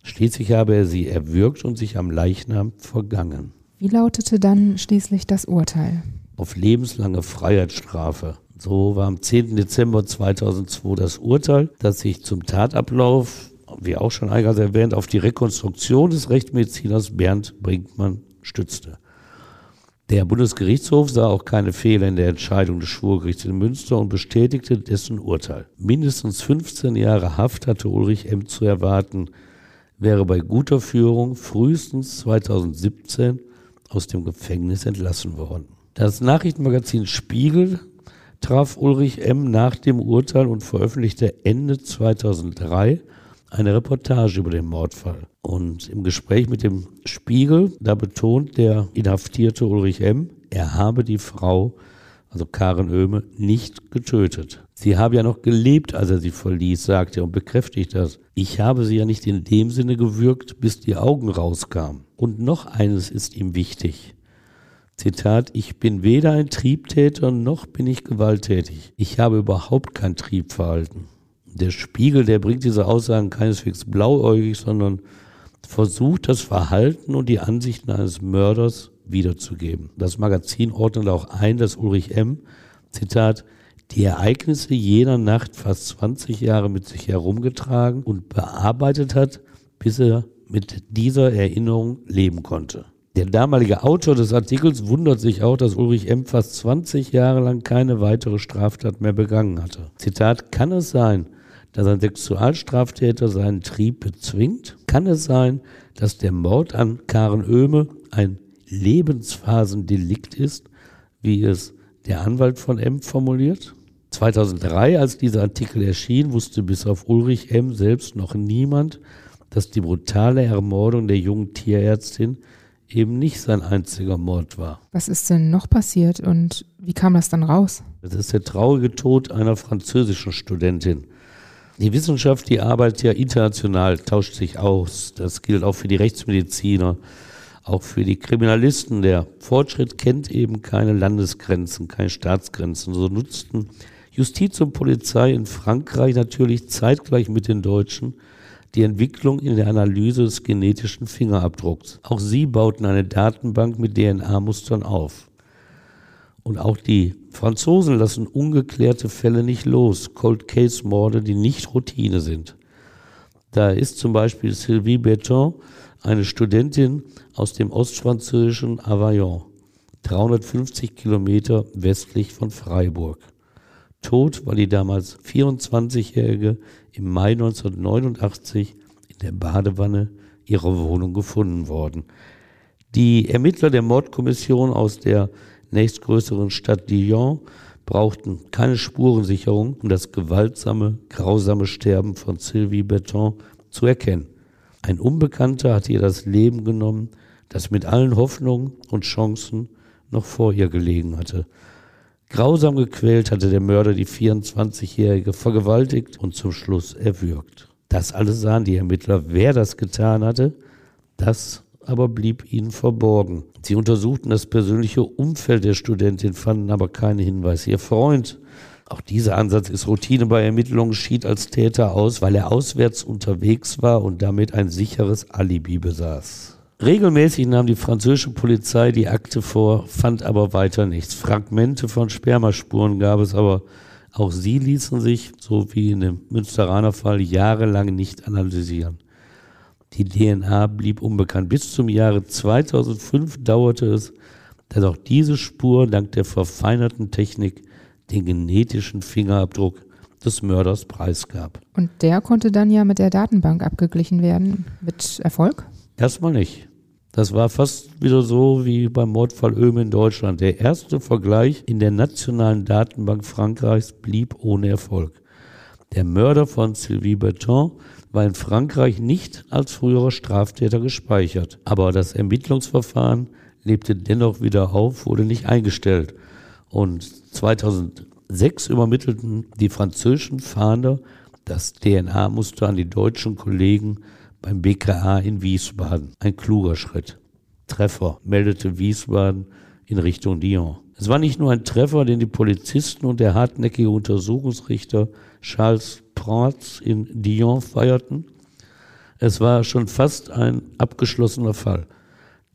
Schließlich habe er sie erwürgt und sich am Leichnam vergangen. Wie lautete dann schließlich das Urteil? Auf lebenslange Freiheitsstrafe. So war am 10. Dezember 2002 das Urteil, das sich zum Tatablauf, wie auch schon eingangs erwähnt, auf die Rekonstruktion des Rechtsmediziners Bernd Brinkmann stützte. Der Bundesgerichtshof sah auch keine Fehler in der Entscheidung des Schwurgerichts in Münster und bestätigte dessen Urteil. Mindestens 15 Jahre Haft hatte Ulrich M. zu erwarten, wäre bei guter Führung frühestens 2017 aus dem Gefängnis entlassen worden. Das Nachrichtenmagazin Spiegel traf Ulrich M. nach dem Urteil und veröffentlichte Ende 2003 eine Reportage über den Mordfall. Und im Gespräch mit dem Spiegel, da betont der inhaftierte Ulrich M., er habe die Frau, also Karen Oehme, nicht getötet. Sie habe ja noch gelebt, als er sie verließ, sagte er und bekräftigt das. Ich habe sie ja nicht in dem Sinne gewürgt, bis die Augen rauskamen. Und noch eines ist ihm wichtig. Zitat, ich bin weder ein Triebtäter noch bin ich gewalttätig. Ich habe überhaupt kein Triebverhalten. Der Spiegel, der bringt diese Aussagen keineswegs blauäugig, sondern versucht das Verhalten und die Ansichten eines Mörders wiederzugeben. Das Magazin ordnet auch ein, dass Ulrich M., Zitat, die Ereignisse jener Nacht fast 20 Jahre mit sich herumgetragen und bearbeitet hat, bis er mit dieser Erinnerung leben konnte. Der damalige Autor des Artikels wundert sich auch, dass Ulrich M. fast 20 Jahre lang keine weitere Straftat mehr begangen hatte. Zitat, kann es sein, dass ein Sexualstraftäter seinen Trieb bezwingt? Kann es sein, dass der Mord an Karen Oehme ein Lebensphasen-Delikt ist, wie es der Anwalt von M. formuliert? 2003, als dieser Artikel erschien, wusste bis auf Ulrich M. selbst noch niemand, dass die brutale Ermordung der jungen Tierärztin eben nicht sein einziger Mord war. Was ist denn noch passiert und wie kam das dann raus? Das ist der traurige Tod einer französischen Studentin. Die Wissenschaft, die arbeitet ja international, tauscht sich aus. Das gilt auch für die Rechtsmediziner, auch für die Kriminalisten. Der Fortschritt kennt eben keine Landesgrenzen, keine Staatsgrenzen. So nutzten Justiz und Polizei in Frankreich natürlich zeitgleich mit den Deutschen die Entwicklung in der Analyse des genetischen Fingerabdrucks. Auch sie bauten eine Datenbank mit DNA-Mustern auf. Und auch die Franzosen lassen ungeklärte Fälle nicht los, Cold Case Morde, die nicht Routine sind. Da ist zum Beispiel Sylvie Berton, eine Studentin aus dem ostfranzösischen Avallon, 350 Kilometer westlich von Freiburg. Tot war die damals 24-Jährige im Mai 1989 in der Badewanne ihrer Wohnung gefunden worden. Die Ermittler der Mordkommission aus der nächstgrößeren Stadt Dijon brauchten keine Spurensicherung, um das gewaltsame, grausame Sterben von Sylvie Berton zu erkennen. Ein Unbekannter hatte ihr das Leben genommen, das mit allen Hoffnungen und Chancen noch vor ihr gelegen hatte. Grausam gequält hatte der Mörder die 24-Jährige vergewaltigt und zum Schluss erwürgt. Das alles sahen die Ermittler, wer das getan hatte, das aber blieb ihnen verborgen. Sie untersuchten das persönliche Umfeld der Studentin, fanden aber keinen Hinweis. Ihr Freund, auch dieser Ansatz ist Routine bei Ermittlungen, schied als Täter aus, weil er auswärts unterwegs war und damit ein sicheres Alibi besaß. Regelmäßig nahm die französische Polizei die Akte vor, fand aber weiter nichts. Fragmente von Spermaspuren gab es, aber auch sie ließen sich, so wie in dem Münsteraner Fall, jahrelang nicht analysieren. Die DNA blieb unbekannt. Bis zum Jahre 2005 dauerte es, dass auch diese Spur dank der verfeinerten Technik den genetischen Fingerabdruck des Mörders preisgab. Und der konnte dann ja mit der Datenbank abgeglichen werden. Mit Erfolg? Erstmal nicht. Das war fast wieder so wie beim Mordfall Öhm in Deutschland. Der erste Vergleich in der nationalen Datenbank Frankreichs blieb ohne Erfolg. Der Mörder von Sylvie Berton war in Frankreich nicht als früherer Straftäter gespeichert. Aber das Ermittlungsverfahren lebte dennoch wieder auf, wurde nicht eingestellt. Und 2006 übermittelten die französischen Fahnder das DNA-Muster an die deutschen Kollegen beim BKA in Wiesbaden. Ein kluger Schritt. Treffer meldete Wiesbaden in Richtung Lyon. Es war nicht nur ein Treffer, den die Polizisten und der hartnäckige Untersuchungsrichter Charles Prats in Dijon feierten. Es war schon fast ein abgeschlossener Fall.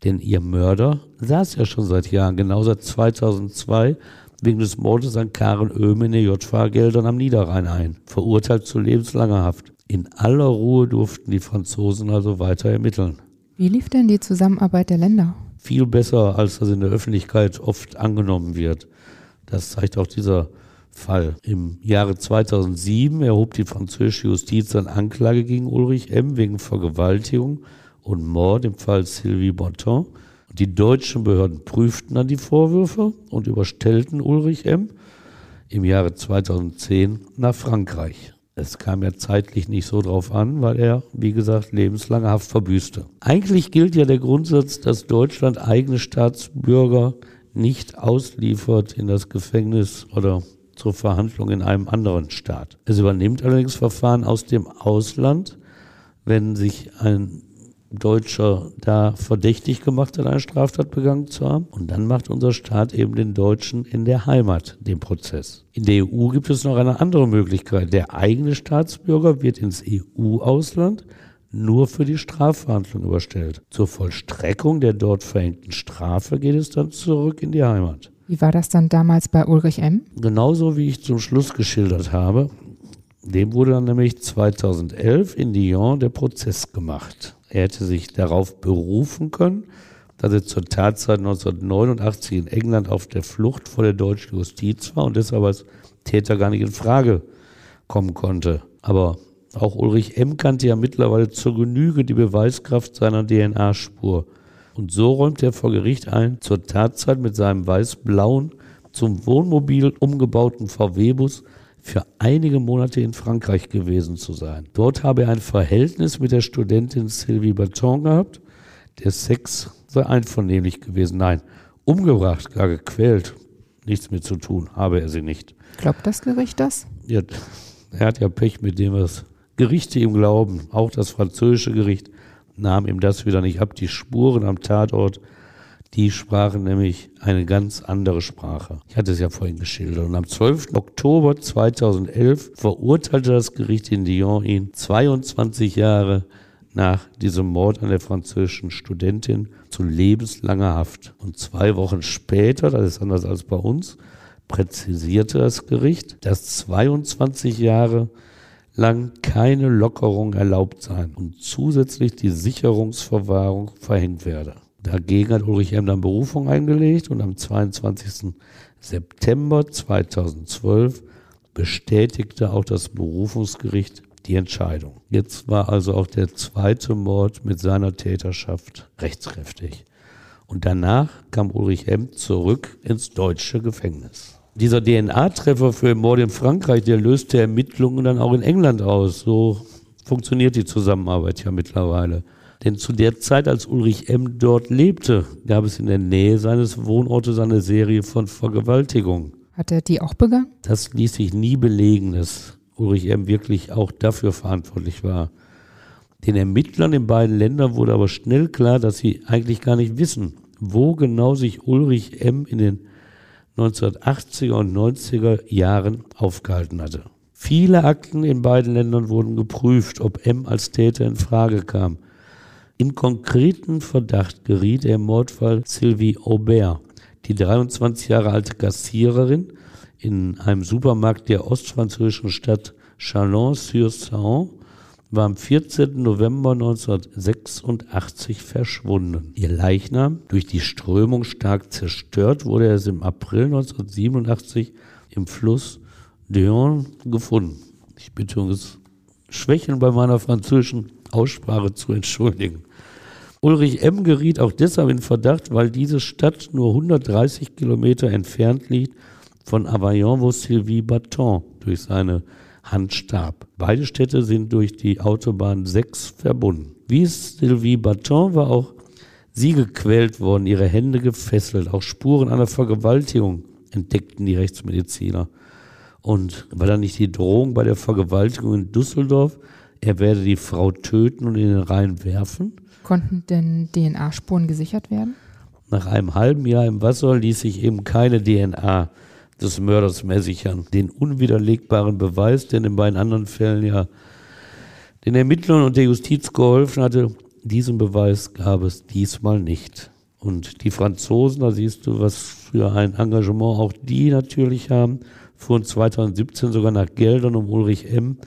Denn ihr Mörder saß ja schon seit Jahren, genau seit 2002, wegen des Mordes an Karen Oehme in den JV-Geldern am Niederrhein ein, verurteilt zu lebenslanger Haft. In aller Ruhe durften die Franzosen also weiter ermitteln. Wie lief denn die Zusammenarbeit der Länder? Viel besser, als das in der Öffentlichkeit oft angenommen wird. Das zeigt auch dieser Fall. Im Jahre 2007 erhob die französische Justiz eine Anklage gegen Ulrich M. wegen Vergewaltigung und Mord im Fall Sylvie Bonton. Die deutschen Behörden prüften dann die Vorwürfe und überstellten Ulrich M. im Jahre 2010 nach Frankreich. Es kam ja zeitlich nicht so drauf an, weil er, wie gesagt, lebenslange Haft verbüßte. Eigentlich gilt ja der Grundsatz, dass Deutschland eigene Staatsbürger nicht ausliefert in das Gefängnis oder zur Verhandlung in einem anderen Staat. Es übernimmt allerdings Verfahren aus dem Ausland, wenn sich ein Deutscher da verdächtig gemacht hat, eine Straftat begangen zu haben. Und dann macht unser Staat eben den Deutschen in der Heimat den Prozess. In der EU gibt es noch eine andere Möglichkeit. Der eigene Staatsbürger wird ins EU-Ausland nur für die Strafverhandlung überstellt. Zur Vollstreckung der dort verhängten Strafe geht es dann zurück in die Heimat. Wie war das dann damals bei Ulrich M? Genauso wie ich zum Schluss geschildert habe. Dem wurde dann nämlich 2011 in Lyon der Prozess gemacht. Er hätte sich darauf berufen können, dass er zur Tatzeit 1989 in England auf der Flucht vor der deutschen Justiz war und deshalb als Täter gar nicht in Frage kommen konnte. Aber auch Ulrich M. kannte ja mittlerweile zur Genüge die Beweiskraft seiner DNA-Spur. Und so räumt er vor Gericht ein, zur Tatzeit mit seinem weiß-blauen, zum Wohnmobil umgebauten VW-Bus für einige Monate in Frankreich gewesen zu sein. Dort habe er ein Verhältnis mit der Studentin Sylvie Baton gehabt. Der Sex sei einvernehmlich gewesen. Nein, umgebracht, gar gequält. Nichts mit zu tun, habe er sie nicht. Glaubt das Gericht das? Ja, er hat ja Pech mit dem, was Gerichte ihm glauben. Auch das französische Gericht nahm ihm das wieder nicht ab. Die Spuren am Tatort die sprachen nämlich eine ganz andere Sprache. Ich hatte es ja vorhin geschildert. Und am 12. Oktober 2011 verurteilte das Gericht in Lyon ihn 22 Jahre nach diesem Mord an der französischen Studentin zu lebenslanger Haft. Und zwei Wochen später, das ist anders als bei uns, präzisierte das Gericht, dass 22 Jahre lang keine Lockerung erlaubt sein und zusätzlich die Sicherungsverwahrung verhängt werde. Dagegen hat Ulrich M. dann Berufung eingelegt und am 22. September 2012 bestätigte auch das Berufungsgericht die Entscheidung. Jetzt war also auch der zweite Mord mit seiner Täterschaft rechtskräftig. Und danach kam Ulrich M. zurück ins deutsche Gefängnis. Dieser DNA-Treffer für den Mord in Frankreich, der löste Ermittlungen dann auch in England aus. So funktioniert die Zusammenarbeit ja mittlerweile. Denn zu der Zeit, als Ulrich M. dort lebte, gab es in der Nähe seines Wohnortes eine Serie von Vergewaltigungen. Hat er die auch begangen? Das ließ sich nie belegen, dass Ulrich M. wirklich auch dafür verantwortlich war. Den Ermittlern in beiden Ländern wurde aber schnell klar, dass sie eigentlich gar nicht wissen, wo genau sich Ulrich M. in den 1980er und 90er Jahren aufgehalten hatte. Viele Akten in beiden Ländern wurden geprüft, ob M als Täter in Frage kam. In konkreten Verdacht geriet der Mordfall Sylvie Aubert, die 23 Jahre alte Kassiererin in einem Supermarkt der ostfranzösischen Stadt Chalon-sur-Saône war am 14. November 1986 verschwunden. Ihr Leichnam, durch die Strömung stark zerstört, wurde erst im April 1987 im Fluss Deon gefunden. Ich bitte um das Schwächen bei meiner französischen Aussprache zu entschuldigen. Ulrich M. geriet auch deshalb in Verdacht, weil diese Stadt nur 130 Kilometer entfernt liegt von Avignon, wo Sylvie Baton durch seine Hand starb. Beide Städte sind durch die Autobahn 6 verbunden. Wie Sylvie Baton war auch sie gequält worden, ihre Hände gefesselt. Auch Spuren einer Vergewaltigung entdeckten die Rechtsmediziner. Und war da nicht die Drohung bei der Vergewaltigung in Düsseldorf, er werde die Frau töten und in den Rhein werfen? Konnten denn DNA-Spuren gesichert werden? Nach einem halben Jahr im Wasser ließ sich eben keine DNA des Mörders mehr sichern. Den unwiderlegbaren Beweis, der in den beiden anderen Fällen ja den Ermittlern und der Justiz geholfen hatte, diesen Beweis gab es diesmal nicht. Und die Franzosen, da siehst du, was für ein Engagement auch die natürlich haben, fuhren 2017 sogar nach Geldern, um Ulrich M.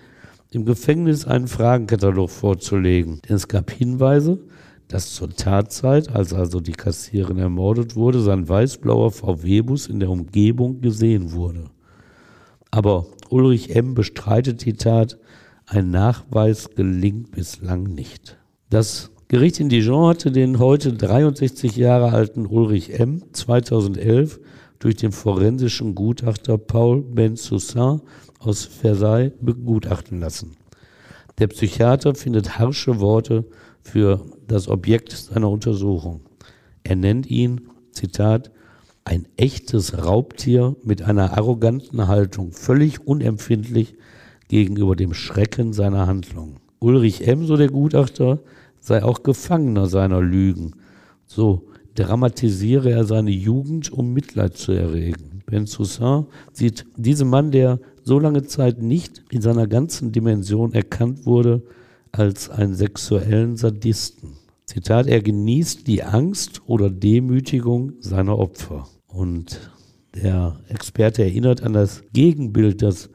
im Gefängnis einen Fragenkatalog vorzulegen. Denn es gab Hinweise, dass zur Tatzeit, als also die Kassierin ermordet wurde, sein weißblauer VW-Bus in der Umgebung gesehen wurde. Aber Ulrich M. bestreitet die Tat, ein Nachweis gelingt bislang nicht. Das Gericht in Dijon hatte den heute 63 Jahre alten Ulrich M. 2011 durch den forensischen Gutachter Paul Bensoussin aus Versailles begutachten lassen. Der Psychiater findet harsche Worte für das Objekt seiner Untersuchung. Er nennt ihn, Zitat, ein echtes Raubtier mit einer arroganten Haltung, völlig unempfindlich gegenüber dem Schrecken seiner Handlung. Ulrich M., so der Gutachter, sei auch Gefangener seiner Lügen. So dramatisiere er seine Jugend, um Mitleid zu erregen. Ben Soussin sieht diesen Mann, der so lange Zeit nicht in seiner ganzen Dimension erkannt wurde, als einen sexuellen Sadisten. Zitat, er genießt die Angst oder Demütigung seiner Opfer. Und der Experte erinnert an das Gegenbild, das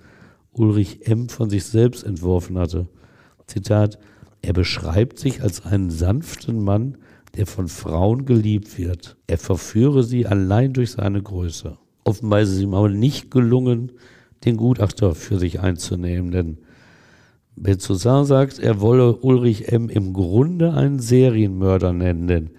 Ulrich M. von sich selbst entworfen hatte. Zitat, er beschreibt sich als einen sanften Mann, der von Frauen geliebt wird. Er verführe sie allein durch seine Größe. Offenbar ist es ihm aber nicht gelungen, den Gutachter für sich einzunehmen, denn Benzoussin sagt, er wolle Ulrich M. im Grunde einen Serienmörder nennen, denn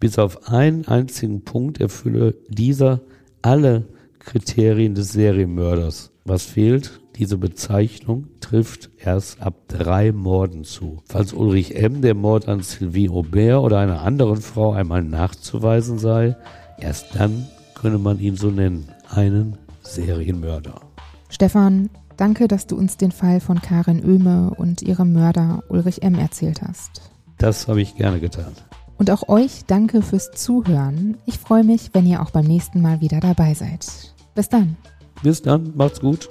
bis auf einen einzigen Punkt erfülle dieser alle Kriterien des Serienmörders. Was fehlt? Diese Bezeichnung trifft erst ab drei Morden zu. Falls Ulrich M. der Mord an Sylvie Aubert oder einer anderen Frau einmal nachzuweisen sei, erst dann könne man ihn so nennen, einen Serienmörder. Stefan, danke, dass du uns den Fall von Karin Oehme und ihrem Mörder Ulrich M. erzählt hast. Das habe ich gerne getan. Und auch euch danke fürs Zuhören. Ich freue mich, wenn ihr auch beim nächsten Mal wieder dabei seid. Bis dann. Bis dann, macht's gut.